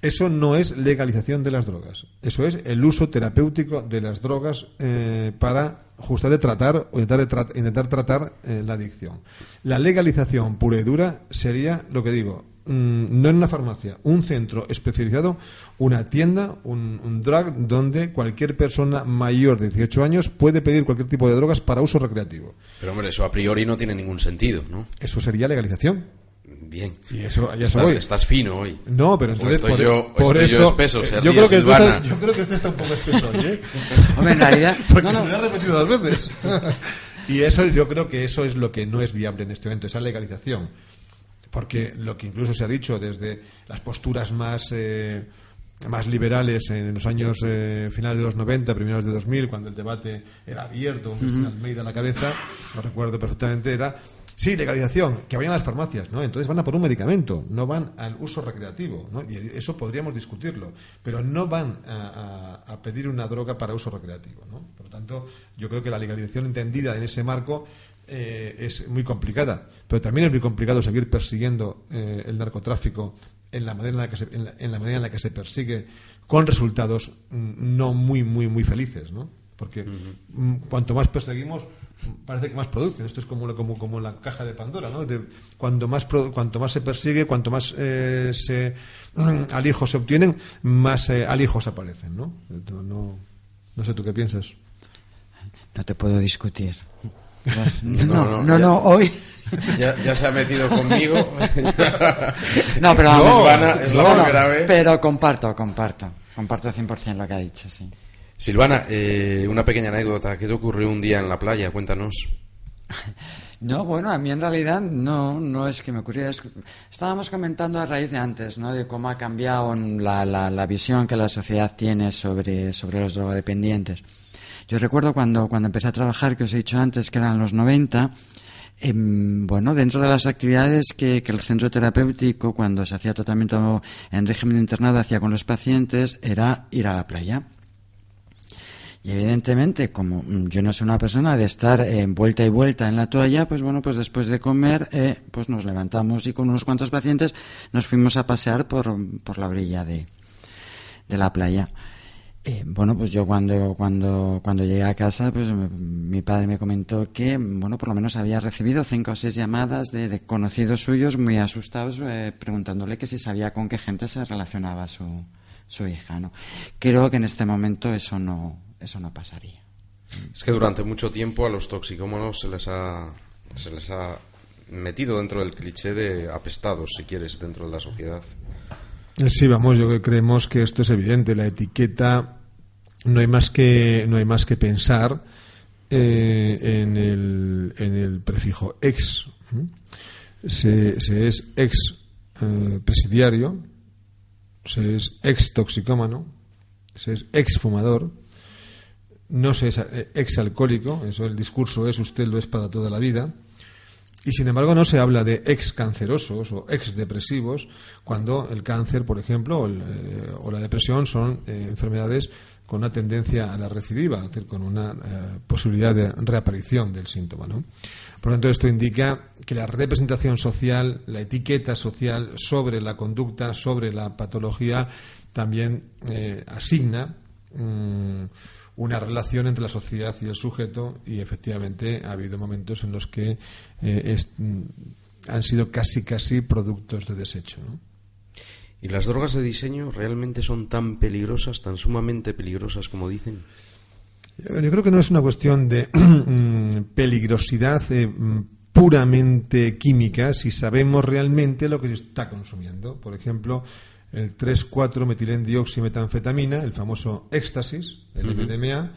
Eso no es legalización de las drogas. Eso es el uso terapéutico de las drogas eh, para justamente tratar o intentar, tra- intentar tratar eh, la adicción. La legalización pura y dura sería, lo que digo, mm, no en una farmacia, un centro especializado, una tienda, un, un drug donde cualquier persona mayor de 18 años puede pedir cualquier tipo de drogas para uso recreativo. Pero hombre, eso a priori no tiene ningún sentido, ¿no? Eso sería legalización. Bien. Y eso, ya eso Estás, voy. estás fino hoy. No, pero O entonces estoy por, yo, o por estoy yo eso espeso, se eh, ríe yo creo que este yo creo que este está un poco espeso, hoy, ¿eh? Hombre, en realidad, Porque no, no. me lo he repetido dos veces. y eso yo creo que eso es lo que no es viable en este momento, esa legalización. Porque lo que incluso se ha dicho desde las posturas más eh, más liberales en los años eh, finales de los 90, primeros de 2000, cuando el debate era abierto, un Cristian Almeida a la cabeza, lo recuerdo perfectamente, era Sí, legalización, que vayan a las farmacias, ¿no? Entonces van a por un medicamento, no van al uso recreativo, ¿no? Y eso podríamos discutirlo, pero no van a, a- a pedir una droga para uso recreativo, ¿no? Por lo tanto, yo creo que la legalización entendida en ese marco eh, es muy complicada, pero también es muy complicado seguir persiguiendo eh, el narcotráfico en la, manera en, la que se, en, la, en la manera en la que se persigue con resultados mm, no muy, muy, muy felices, ¿no? Porque mm, cuanto más perseguimos, parece que más producen. Esto es como, como, como la caja de Pandora, ¿no? De, cuanto, más pro- cuanto más se persigue, cuanto más eh, se, alijos se obtienen, más eh, alijos aparecen, ¿no? No, no- no sé tú qué piensas. No te puedo discutir. Las- No, No, no, no, ya- no, hoy. Ya, ya se ha metido conmigo. No, pero No, vamos, Silvana, es la no, primera vez. Pero comparto, comparto. Comparto 100% lo que ha dicho, sí. Silvana, eh, una pequeña anécdota. ¿Qué te ocurrió un día en la playa? Cuéntanos. No, bueno, a mí en realidad no, no es que me ocurriera. es estábamos comentando a raíz de antes, ¿no? De cómo ha cambiado la, la, la visión que la sociedad tiene sobre, sobre los drogodependientes. Yo recuerdo cuando, cuando empecé a trabajar, que os he dicho antes, que eran los 90, em, bueno, dentro de las actividades que, que el centro terapéutico, cuando se hacía tratamiento en régimen internado, hacía con los pacientes, era ir a la playa. Y evidentemente, como mm, yo no soy una persona de estar eh, vuelta y vuelta en la toalla, pues bueno, pues después de comer, eh, pues nos levantamos y con unos cuantos pacientes nos fuimos a pasear por, por la orilla de, de la playa. Eh, bueno, pues yo cuando, cuando, cuando llegué a casa, pues me- mi padre me comentó que, bueno, por lo menos había recibido cinco o seis llamadas de, conocidos suyos muy asustados, eh, preguntándole que si sabía con qué gente se relacionaba su, su hija, ¿no? Creo que en este momento eso no, eso no pasaría. Es que durante mucho tiempo a los toxicómanos se les ha, se les ha metido dentro del cliché de apestados, si quieres, dentro de la sociedad. Sí, vamos, yo creo que creemos que esto es evidente. La etiqueta no hay más que no hay más que pensar eh, en, el, en el prefijo ex. se es ex eh, presidiario, se es ex toxicómano, se es ex fumador, no se es eh, ex alcohólico, eso el discurso es usted lo es para toda la vida. Y sin embargo no se habla de ex cancerosos o ex depresivos cuando el cáncer, por ejemplo, o, eh, la depresión son eh, enfermedades con una tendencia a la recidiva, es decir, con una posibilidad de reaparición del síntoma. ¿no? Por lo tanto, esto indica que la representación social, la etiqueta social sobre la conducta, sobre la patología, también asigna mm, una relación entre la sociedad y el sujeto y efectivamente ha habido momentos en los que eh, es- mm, han sido casi casi productos de desecho. ¿no? ¿Y las drogas de diseño realmente son tan peligrosas, tan sumamente peligrosas como dicen? Yo yo creo que no es una cuestión de mm, peligrosidad eh, mm, puramente química si sabemos realmente lo que se está consumiendo. Por ejemplo, el 3,4-metilendioximetanfetamina, el famoso éxtasis, el MDMA.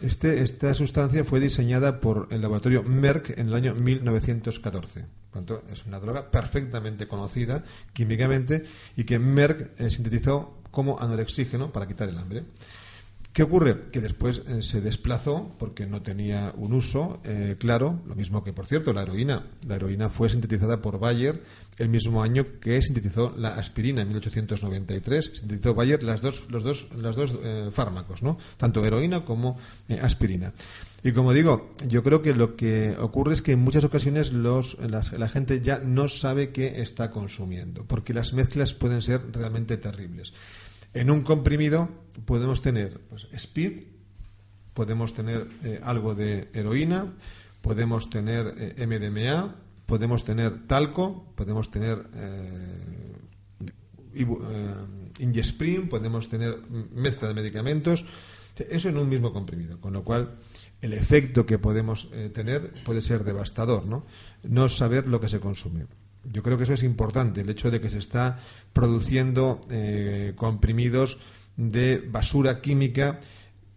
Este, esta sustancia fue diseñada por el laboratorio Merck en el año 1914. Por tanto, es una droga perfectamente conocida químicamente y que Merck eh, sintetizó como anorexígeno para quitar el hambre. ¿Qué ocurre? Que después eh, se desplazó porque no tenía un uso eh, claro, lo mismo que, por cierto, la heroína. La heroína fue sintetizada por Bayer el mismo año que sintetizó la aspirina, en 1893. Sintetizó Bayer las dos, los dos, los dos eh, fármacos, ¿no? tanto heroína como aspirina. Y como digo, yo creo que lo que ocurre es que en muchas ocasiones los, las- la gente ya no sabe qué está consumiendo, porque las mezclas pueden ser realmente terribles. En un comprimido podemos tener pues, speed, podemos tener eh, algo de heroína, podemos tener eh, MDMA, podemos tener talco, podemos tener eh, eh, Ingesprin, podemos tener mezcla de medicamentos, eso en un mismo comprimido, con lo cual el efecto que podemos tener puede ser devastador, ¿no? No saber lo que se consume. Yo creo que eso es importante, el hecho de que se está produciendo eh, comprimidos de basura química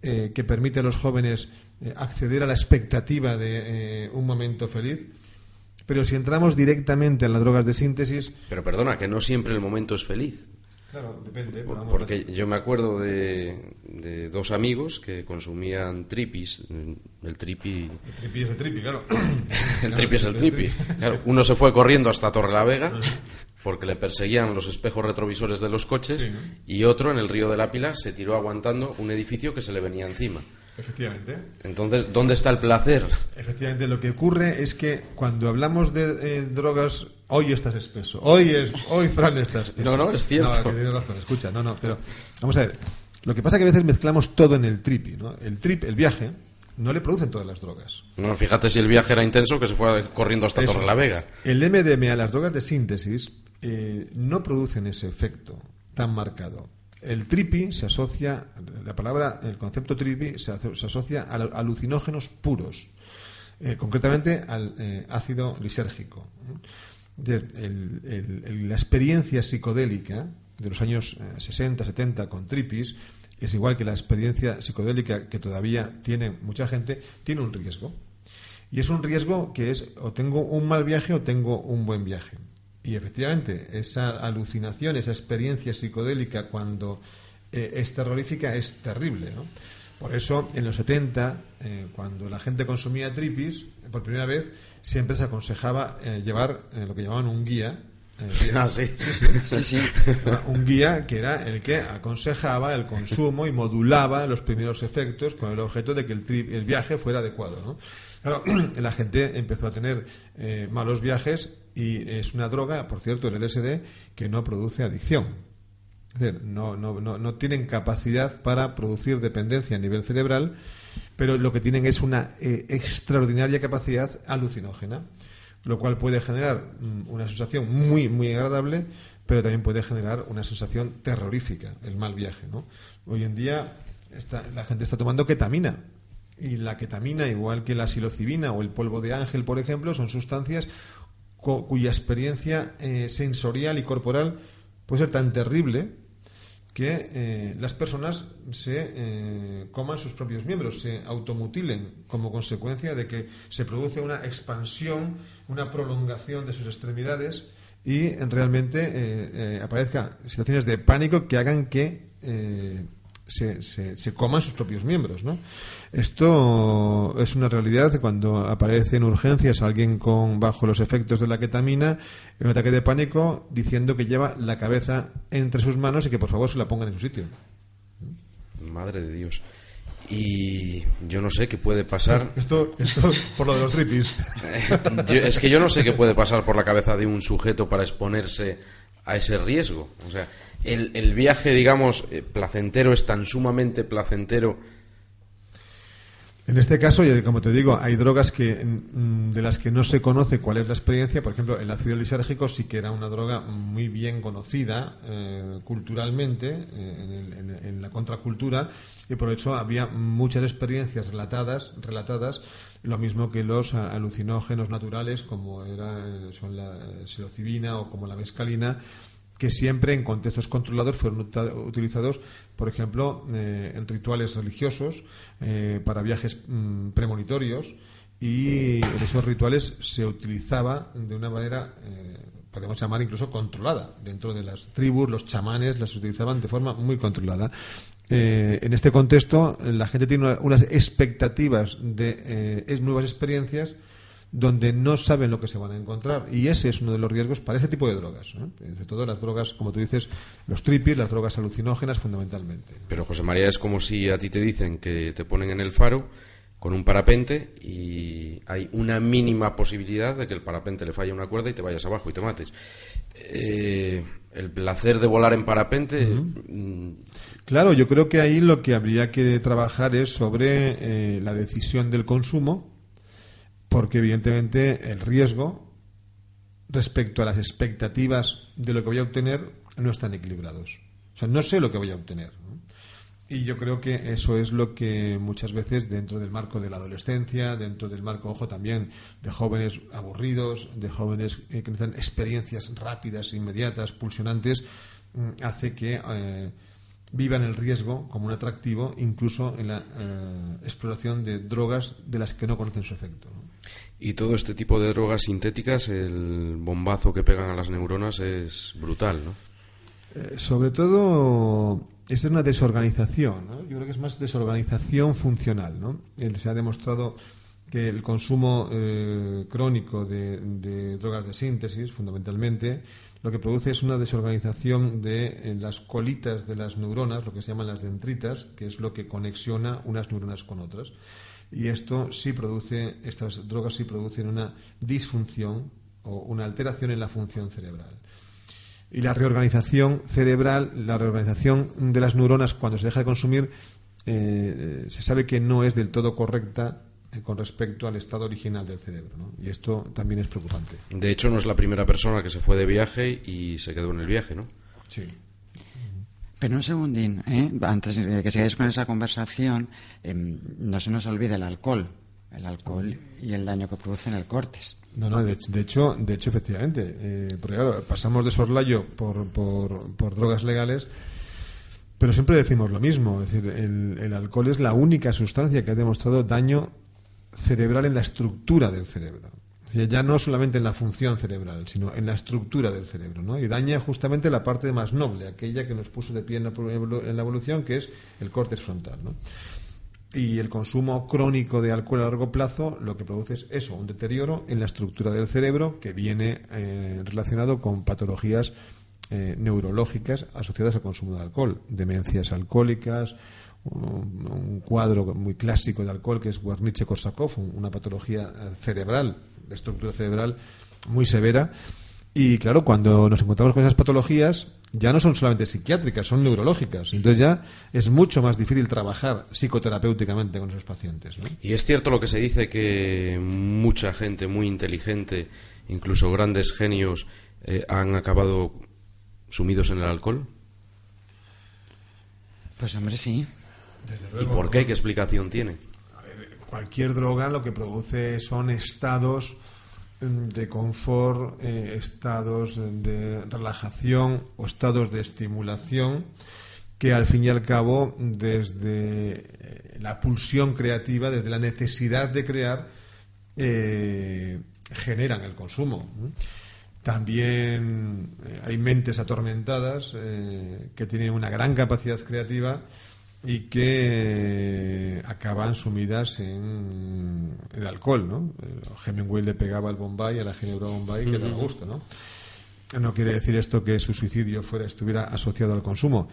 eh, que permite a los jóvenes eh, acceder a la expectativa de un momento feliz. Pero si entramos directamente en las drogas de síntesis, Pero perdona, que no siempre el momento es feliz. Claro, depende. vamos, Porque yo me acuerdo de, de dos amigos que consumían tripis. El tripi, el tripi es el tripi, claro. el tripi es el tripi. Claro, uno se fue corriendo hasta Torre la Vega porque le perseguían los espejos retrovisores de los coches y otro en el río de la Pila se tiró aguantando un edificio que se le venía encima. Efectivamente. Entonces, ¿dónde está el placer? Efectivamente, lo que ocurre es que cuando hablamos de eh, drogas, hoy estás espeso. Hoy es, hoy Fran está espeso. No, no, es cierto. No, que tienes razón, escucha, no, no, pero vamos a ver. Lo que pasa es que a veces mezclamos todo en el tripi, ¿no? El trip, el viaje, no le producen todas las drogas. No, fíjate si el viaje era intenso que se fue corriendo hasta Eso. Torre la Vega. El MDMA, las drogas de síntesis, eh, no producen ese efecto tan marcado. El tripi se asocia, la palabra, el concepto tripi se, se asocia a alucinógenos puros, eh, concretamente al eh, ácido lisérgico. La experiencia psicodélica de los años eh, 60, 70 con tripis es igual que la experiencia psicodélica que todavía tiene mucha gente, tiene un riesgo. Y es un riesgo que es o tengo un mal viaje o tengo un buen viaje. Y efectivamente, esa alucinación, esa experiencia psicodélica cuando eh, es terrorífica es terrible. ¿no? Por eso, en los 70, eh, cuando la gente consumía tripis, eh, por primera vez, siempre se aconsejaba eh, llevar eh, lo que llamaban un guía. eh, Ah, sí. Sí, sí. un guía que era el que aconsejaba el consumo y modulaba los primeros efectos con el objeto de que el, tri- el viaje fuera adecuado. ¿no? Claro, la gente empezó a tener eh, malos viajes y es una droga, por cierto, el LSD, que no produce adicción. Es decir, no, no, no, no tienen capacidad para producir dependencia a nivel cerebral, pero lo que tienen es una eh, extraordinaria capacidad alucinógena, lo cual puede generar mm, una sensación muy, muy agradable, pero también puede generar una sensación terrorífica, el mal viaje. ¿no? Hoy en día la gente está tomando ketamina. Y la ketamina, igual que la psilocibina o el polvo de ángel, por ejemplo, son sustancias cuya experiencia eh, sensorial y corporal puede ser tan terrible que eh, las personas se eh, coman sus propios miembros, se automutilen como consecuencia de que se produce una expansión, una prolongación de sus extremidades y realmente eh, eh, aparezcan situaciones de pánico que hagan que se, se- se coman sus propios miembros. ¿no? Esto es una realidad cuando aparece en urgencias alguien con bajo los efectos de la ketamina en un ataque de pánico diciendo que lleva la cabeza entre sus manos y que por favor se la pongan en su sitio. Madre de Dios. Y yo no sé qué puede pasar. Esto, esto por lo de los tripis. Es que yo no sé qué puede pasar por la cabeza de un sujeto para exponerse a ese riesgo. O sea, el, el viaje, digamos, eh, placentero es tan sumamente placentero. En este caso, como te digo, hay drogas que mm, de las que no se conoce cuál es la experiencia. Por ejemplo, el ácido lisérgico sí que era una droga muy bien conocida eh, culturalmente eh, en, la contracultura y por eso había muchas experiencias relatadas, relatadas lo mismo que los alucinógenos naturales como era eh, son la eh, psilocibina o como la mescalina que siempre en contextos controlados fueron utilizados, por ejemplo, eh, en rituales religiosos, eh, para viajes mm, premonitorios, y en esos rituales se utilizaba de una manera, podemos llamar incluso controlada. Dentro de las tribus, los chamanes las utilizaban de forma muy controlada. Eh, en este contexto, la gente tiene una- unas expectativas de eh, es- nuevas experiencias donde no saben lo que se van a encontrar. Y ese es uno de los riesgos para ese tipo de drogas. ¿eh? Sobre todo las drogas, como tú dices, los tripis, las drogas alucinógenas fundamentalmente. Pero José María es como si a ti te dicen que te ponen en el faro con un parapente y hay una mínima posibilidad de que el parapente le falle una cuerda y te vayas abajo y te mates. Eh, el placer de volar en parapente, Claro, yo creo que ahí lo que habría que trabajar es sobre eh, la decisión del consumo, porque evidentemente el riesgo respecto a las expectativas de lo que voy a obtener no están equilibrados. O sea, no sé lo que voy a obtener. Y yo creo que eso es lo que muchas veces dentro del marco de la adolescencia, dentro del marco, ojo, también de jóvenes aburridos, de jóvenes eh, que necesitan experiencias rápidas, inmediatas, pulsionantes, mm, hace que eh, vivan el riesgo como un atractivo, incluso en la eh, exploración de drogas de las que no conocen su efecto. ¿no? y todo este tipo de drogas sintéticas, el bombazo que pegan a las neuronas es brutal, ¿no? Eh, sobre todo, es una desorganización. ¿no? Yo creo que es más desorganización funcional. ¿no? Eh, Se ha demostrado que el consumo eh, crónico de, drogas de síntesis, fundamentalmente, lo que produce es una desorganización de las colitas de las neuronas, lo que se llaman las dendritas, que es lo que conexiona unas neuronas con otras. Y esto sí produce, estas drogas sí producen una disfunción o una alteración en la función cerebral. Y la reorganización cerebral, la reorganización de las neuronas cuando se deja de consumir, eh, se sabe que no es del todo correcta eh, con respecto al estado original del cerebro. ¿no? Y esto también es preocupante. De hecho, no es la primera persona que se fue de viaje y se quedó en el viaje, ¿no? Sí. Pero un segundín, ¿eh? antes de que sigáis con esa conversación, em, no se nos olvide el alcohol, el alcohol y el daño que produce en el cortes. No, no, de, hecho, de hecho, efectivamente, eh, porque claro, pasamos de sorlayo por, por, por drogas legales pero siempre decimos lo mismo, es decir, el, el, alcohol es la única sustancia que ha demostrado daño cerebral en la estructura del cerebro. ya no solamente en la función cerebral, sino en la estructura del cerebro. ¿no? Y daña justamente la parte más noble, aquella que nos puso de pie en la, evolución, que es el córtex frontal. Y el consumo crónico de alcohol a largo plazo lo que produce es eso, un deterioro en la estructura del cerebro que viene eh, relacionado con patologías eh, neurológicas asociadas al consumo de alcohol, demencias alcohólicas, un, cuadro muy clásico de alcohol que es Wernicke-Korsakov, una patología cerebral, de estructura cerebral muy severa. Y claro, cuando nos encontramos con esas patologías, ya no son solamente psiquiátricas, son neurológicas. Entonces ya es mucho más difícil trabajar psicoterapéuticamente con esos pacientes. Y es cierto lo que se dice que mucha gente muy inteligente, incluso grandes genios, eh, han acabado sumidos en el alcohol. Pues hombre, sí. ¿Y por qué? ¿Qué explicación tiene? cualquier droga lo que produce son estados mm, de confort, eh, estados de relajación o estados de estimulación que al fin y al cabo desde eh, la pulsión creativa, desde la necesidad de crear, eh, generan el consumo. También hay mentes atormentadas que tienen una gran capacidad creativa y que acaban sumidas en el alcohol, ¿no? Hemingway le pegaba el Bombay a la Ginebra Bombay que daba gusto, ¿no? No quiere decir esto que su suicidio fuera estuviera asociado al consumo,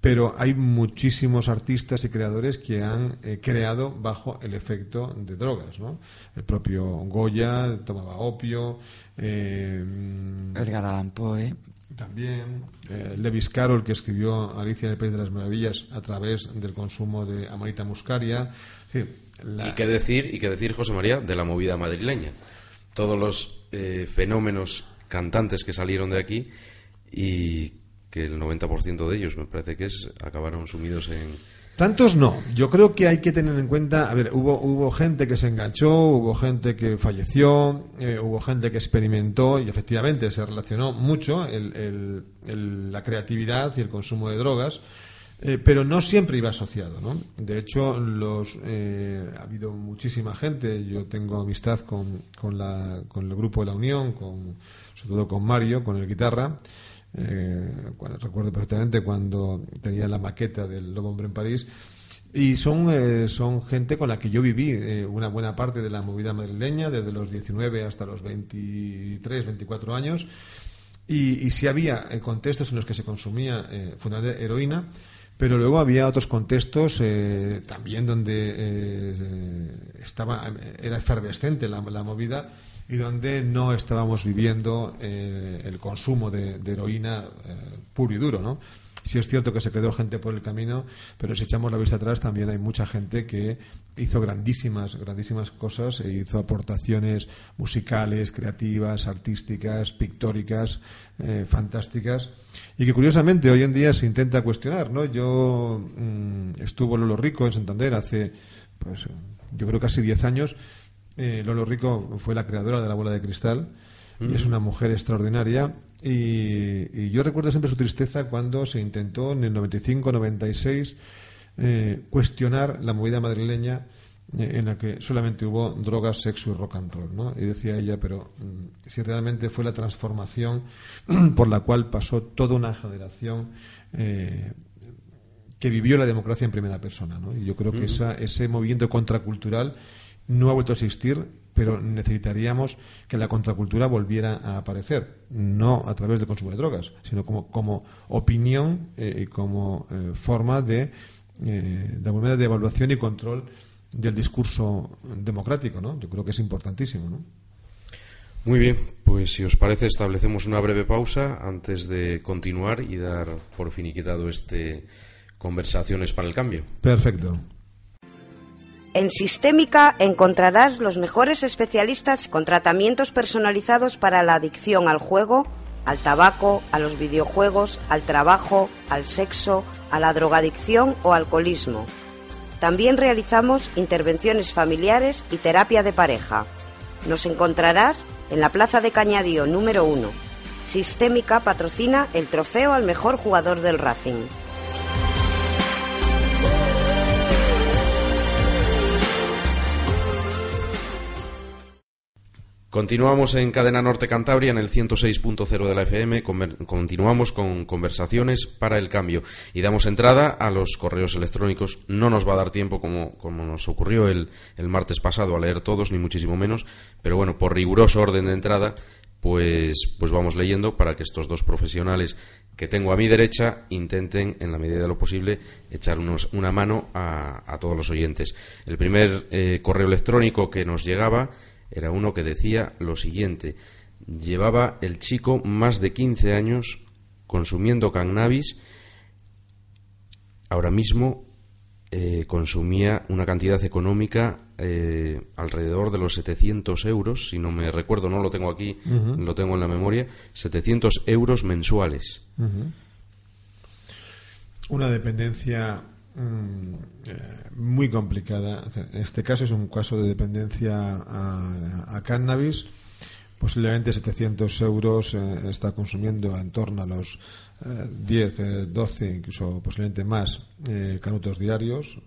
pero hay muchísimos artistas y creadores que han eh, creado bajo el efecto de drogas, ¿no? El propio Goya tomaba opio, eh, Edgar Allan Poe también eh, Lewis Carroll, que escribió Alicia en el País de las Maravillas a través del consumo de amarita muscaria. Y qué decir, y qué decir, José María, de la movida madrileña. Todos los eh, fenómenos cantantes que salieron de aquí y que el 90% de ellos, me parece que es, acabaron sumidos en, Tantos no. Yo creo que hay que tener en cuenta, a ver, hubo, hubo gente que se enganchó, hubo gente que falleció, eh, hubo gente que experimentó y efectivamente se relacionó mucho la creatividad y el consumo de drogas, eh, pero no siempre iba asociado, ¿no? De hecho, los, eh, ha habido muchísima gente, yo tengo amistad con, con, la, con el grupo de la Unión, con, sobre todo con Mario, con el guitarra, eh, recuerdo perfectamente cuando tenía la maqueta del Lobo Hombre en París. Y son, eh, son gente con la que yo viví eh, una buena parte de la movida madrileña, desde los 19 hasta los 23, 24 años. Y, y sí había contextos en los que se consumía fundamentalmente heroína, pero luego había otros contextos también donde estaba, era efervescente la, la movida y donde no estábamos viviendo eh, el consumo de, heroína eh, puro y duro, ¿no? Sí es cierto que se quedó gente por el camino, pero si echamos la vista atrás también hay mucha gente que hizo grandísimas, grandísimas cosas e hizo aportaciones musicales, creativas, artísticas, pictóricas, eh, fantásticas y que curiosamente hoy en día se intenta cuestionar, ¿no? Yo mm, estuvo Lolo Rico en Santander hace, pues, yo creo casi 10 años eh, Lolo Rico fue la creadora de la bola de cristal y es una mujer extraordinaria. Y, yo recuerdo siempre su tristeza cuando se intentó en el 95-96 eh, cuestionar la movida madrileña eh, en la que solamente hubo drogas, sexo y rock and roll. ¿no? Y decía ella, pero mm, si realmente fue la transformación por la cual pasó toda una generación que vivió la democracia en primera persona. ¿no? Y yo creo que esa, ese movimiento contracultural no ha vuelto a existir, pero necesitaríamos que la contracultura volviera a aparecer, no a través del consumo de drogas, sino como, como opinión eh, y como eh, forma de, eh, de, manera de evaluación y control del discurso democrático. ¿no? Yo creo que es importantísimo. ¿no? Muy bien, pues si os parece establecemos una breve pausa antes de continuar y dar por finiquitado este conversaciones para el cambio. Perfecto. En Sistémica encontrarás los mejores especialistas con tratamientos personalizados para la adicción al juego, al tabaco, a los videojuegos, al trabajo, al sexo, a la drogadicción o alcoholismo. También realizamos intervenciones familiares y terapia de pareja. Nos encontrarás en la Plaza de Cañadío número 1. Sistémica patrocina el trofeo al mejor jugador del Racing. Continuamos en Cadena Norte Cantabria en el 106.0 de la FM. Continuamos con conversaciones para el cambio y damos entrada a los correos electrónicos. No nos va a dar tiempo, como, como nos ocurrió el, el martes pasado, a leer todos, ni muchísimo menos. Pero bueno, por riguroso orden de entrada, pues, pues vamos leyendo para que estos dos profesionales que tengo a mi derecha intenten, en la medida de lo posible, echar una mano a, a, todos los oyentes. El primer eh, correo electrónico que nos llegaba era uno que decía lo siguiente. Llevaba el chico más de 15 años consumiendo cannabis. Ahora mismo eh, consumía una cantidad económica eh, alrededor de los 700 euros, si no me recuerdo, no lo tengo aquí, lo tengo en la memoria, 700 euros mensuales. Una dependencia Mm, eh, muy complicada. Este caso es un caso de dependencia a, cannabis. Posiblemente 700 euros eh, está consumiendo en torno a los 10, 12, incluso posiblemente más eh, canutos diarios.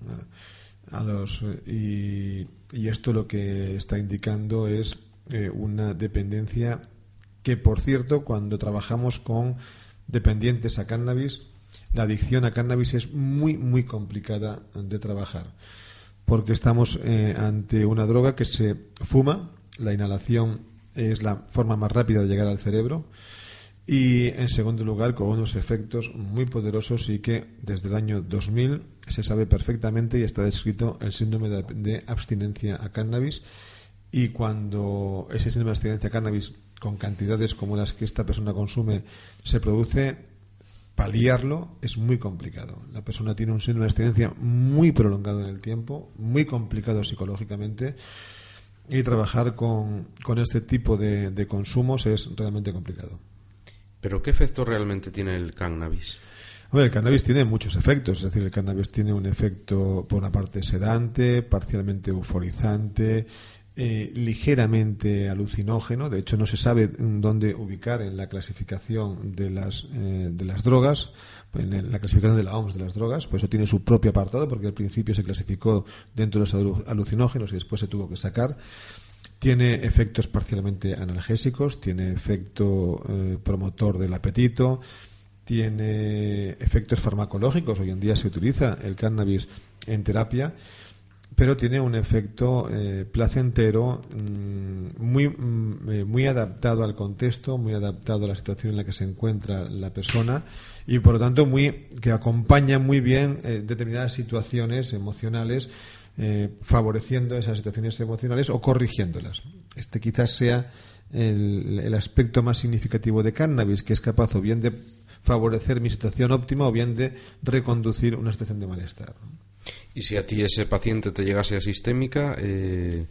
a los, y, esto lo que está indicando es una dependencia que, por cierto, cuando trabajamos con dependientes a cannabis, la adicción a cannabis es muy, muy complicada de trabajar, porque estamos eh, ante una droga que se fuma, la inhalación es la forma más rápida de llegar al cerebro, y en segundo lugar con unos efectos muy poderosos y que desde el año 2000 se sabe perfectamente y está descrito el síndrome de, de abstinencia a cannabis y cuando ese síndrome de abstinencia a cannabis con cantidades como las que esta persona consume se produce paliarlo es muy complicado. La persona tiene un síndrome de abstinencia muy prolongado en el tiempo, muy complicado psicológicamente y trabajar con, este tipo de, consumos es realmente complicado. ¿Pero qué efecto realmente tiene el cannabis? el cannabis tiene muchos efectos, es decir, el cannabis tiene un efecto por una parte sedante, parcialmente euforizante, eh, ligeramente alucinógeno. De hecho, no se sabe dónde ubicar en la clasificación de las, eh, de las drogas, en la clasificación de la OMS de las drogas. Por eso tiene su propio apartado, porque al principio se clasificó dentro de los alucinógenos y después se tuvo que sacar. Tiene efectos parcialmente analgésicos, tiene efecto eh, promotor del apetito, tiene efectos farmacológicos. Hoy en día se utiliza el cannabis en terapia pero tiene un efecto eh, placentero mm, muy, mm, eh, muy adaptado al contexto, muy adaptado a la situación en la que se encuentra la persona y por lo tanto muy que acompaña muy bien eh, determinadas situaciones emocionales favoreciendo esas situaciones emocionales o corrigiéndolas. Este quizás sea el, el aspecto más significativo de cannabis, que es capaz o bien de favorecer mi situación óptima o bien de reconducir una situación de malestar. Y si a ti ese paciente te llegase a sistémica, eh,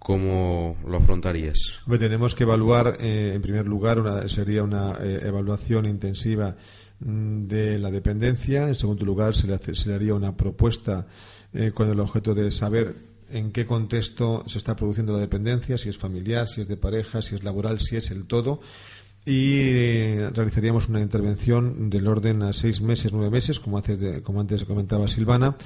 ¿cómo lo afrontarías? tenemos que evaluar, eh, en primer lugar, una, sería una eh, evaluación intensiva mm, de la dependencia. En segundo lugar, se le, se le haría una propuesta con el objeto de saber en qué contexto se está produciendo la dependencia, si es familiar, si es de pareja, si es laboral, si es el todo y realizaríamos una intervención del orden a seis meses, nueve meses, como, como antes comentaba Silvana,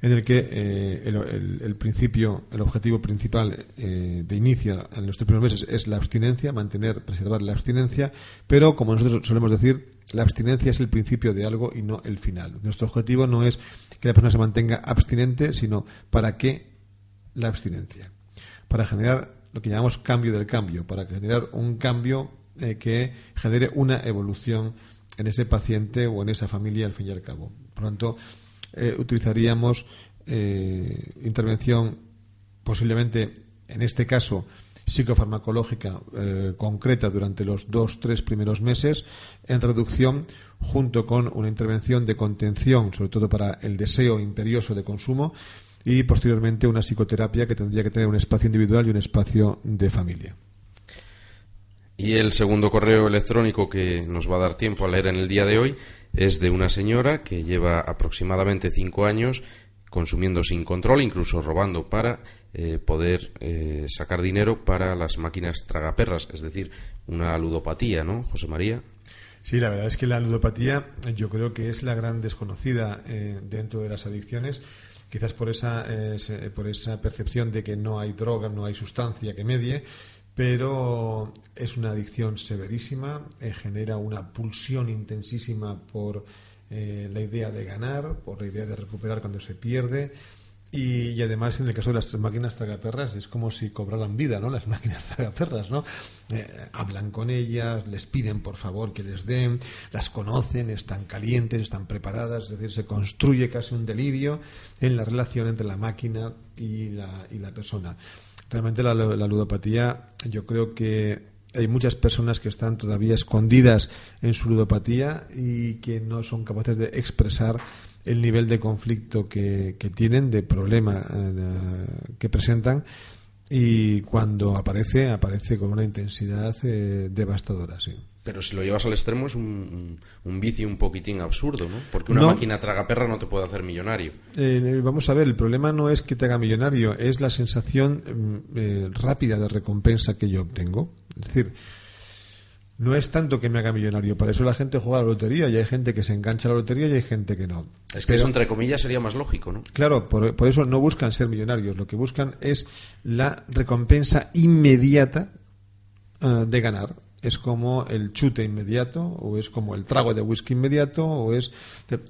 en el que eh, el, principio, el objetivo principal eh, de inicio en los primeros meses es la abstinencia, mantener, preservar la abstinencia, pero como nosotros solemos decir, la abstinencia es el principio de algo y no el final. Nuestro objetivo no es que la persona se mantenga abstinente, sino para qué la abstinencia. para generar lo que llamamos cambio del cambio, para generar un cambio eh, que genere una evolución en ese paciente o en esa familia al fin y al cabo. Por lo tanto, eh, utilizaríamos eh, intervención posiblemente, en este caso, psicofarmacológica concreta durante los dos, tres primeros meses en reducción junto con una intervención de contención, sobre todo para el deseo imperioso de consumo y posteriormente una psicoterapia que tendría que tener un espacio individual y un espacio de familia. Y el segundo correo electrónico que nos va a dar tiempo a leer en el día de hoy es de una señora que lleva aproximadamente cinco años consumiendo sin control, incluso robando para eh, poder eh, sacar dinero para las máquinas tragaperras, es decir, una ludopatía, ¿no, José María? Sí, la verdad es que la ludopatía yo creo que es la gran desconocida eh, dentro de las adicciones quizás por esa, por esa percepción de que no hay droga, no hay sustancia que medie, pero es una adicción severísima, eh, genera una pulsión intensísima por eh, la idea de ganar, por la idea de recuperar cuando se pierde. Y, además, en el caso de las máquinas tragaperras, es como si cobraran vida, ¿no? Las máquinas tragaperras, ¿no? Eh, hablan con ellas, les piden por favor que les den, las conocen, están calientes, están preparadas, es decir, se construye casi un delirio en la relación entre la máquina y la, y la persona. Realmente la, ludopatía, yo creo que hay muchas personas que están todavía escondidas en su ludopatía y que no son capaces de expresar el nivel de conflicto que, tienen, de problema eh, que presentan y cuando aparece, aparece con una intensidad eh, devastadora. Sí. Pero si lo llevas al extremo es un, un vicio un poquitín absurdo, ¿no? Porque una máquina traga perra no te puede hacer millonario. Eh, vamos a ver, el problema no es que te haga millonario, es la sensación mm, eh, rápida de recompensa que yo obtengo. Es decir, no es tanto que me haga millonario, para eso la gente juega a la lotería y hay gente que se engancha a la lotería y hay gente que no. Es que eso entre comillas sería más lógico, ¿no? Claro, por, por, eso no buscan ser millonarios, lo que buscan es la recompensa inmediata eh, de ganar es como el chute inmediato o es como el trago de whisky inmediato o es,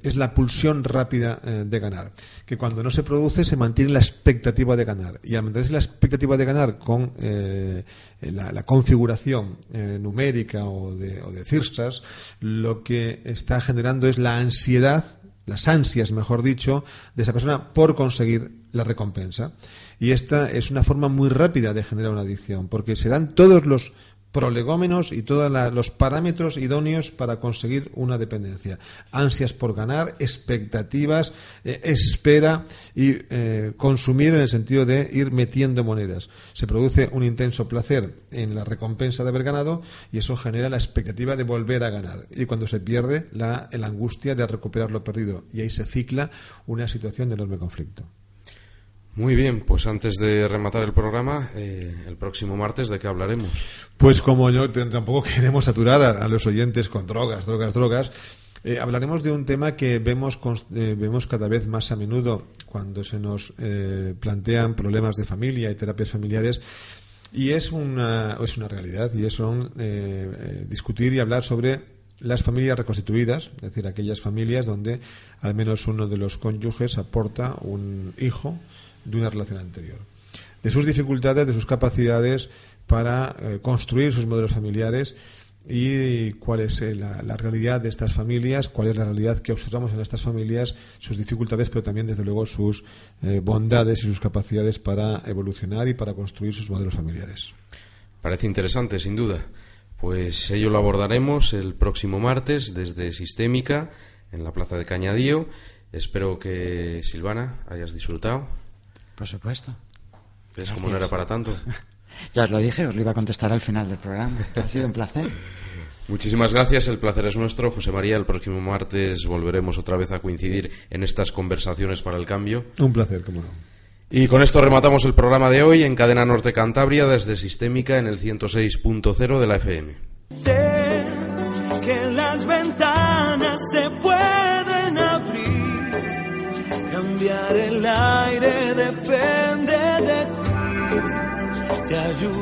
es la pulsión rápida eh, de ganar. Que cuando no se produce se mantiene la expectativa de ganar. Y al mantenerse la expectativa de ganar con eh, la, configuración eh, numérica o de, o de cirsas lo que está generando es la ansiedad las ansias mejor dicho de esa persona por conseguir la recompensa. Y esta es una forma muy rápida de generar una adicción porque se dan todos los prolegómenos y todos los parámetros idóneos para conseguir una dependencia. Ansias por ganar, expectativas, eh, espera y eh, consumir en el sentido de ir metiendo monedas. Se produce un intenso placer en la recompensa de haber ganado y eso genera la expectativa de volver a ganar. Y cuando se pierde, la, la angustia de recuperar lo perdido. Y ahí se cicla una situación de enorme conflicto. Muy bien, pues antes de rematar el programa, eh, el próximo martes, ¿de qué hablaremos? Pues como yo tampoco queremos saturar a, los oyentes con drogas, drogas, drogas, eh, hablaremos de un tema que vemos, eh, vemos cada vez más a menudo cuando se nos plantean problemas de familia y terapias familiares. Y es una, es una realidad, y es son discutir y hablar sobre las familias reconstituidas, es decir, aquellas familias donde al menos uno de los cónyuges aporta un hijo de una relación anterior. De sus dificultades, de sus capacidades para eh, construir sus modelos familiares y cuál es eh, la, realidad de estas familias, cuál es la realidad que observamos en estas familias, sus dificultades, pero también, desde luego, sus eh, bondades y sus capacidades para evolucionar y para construir sus modelos familiares. Parece interesante, sin duda. Pues ello lo abordaremos el próximo martes desde Sistémica en la Plaza de Cañadío. Espero que, Silvana, hayas disfrutado. Por supuesto. ¿Ves cómo no era para tanto? ya os lo dije, os lo iba a contestar al final del programa. Ha sido un placer. Muchísimas gracias, el placer es nuestro. José María, el próximo martes volveremos otra vez a coincidir en estas conversaciones para el cambio. Un placer, cómo no. Y con esto rematamos el programa de hoy en Cadena Norte Cantabria desde Sistémica en el 106.0 de la FM. Sé que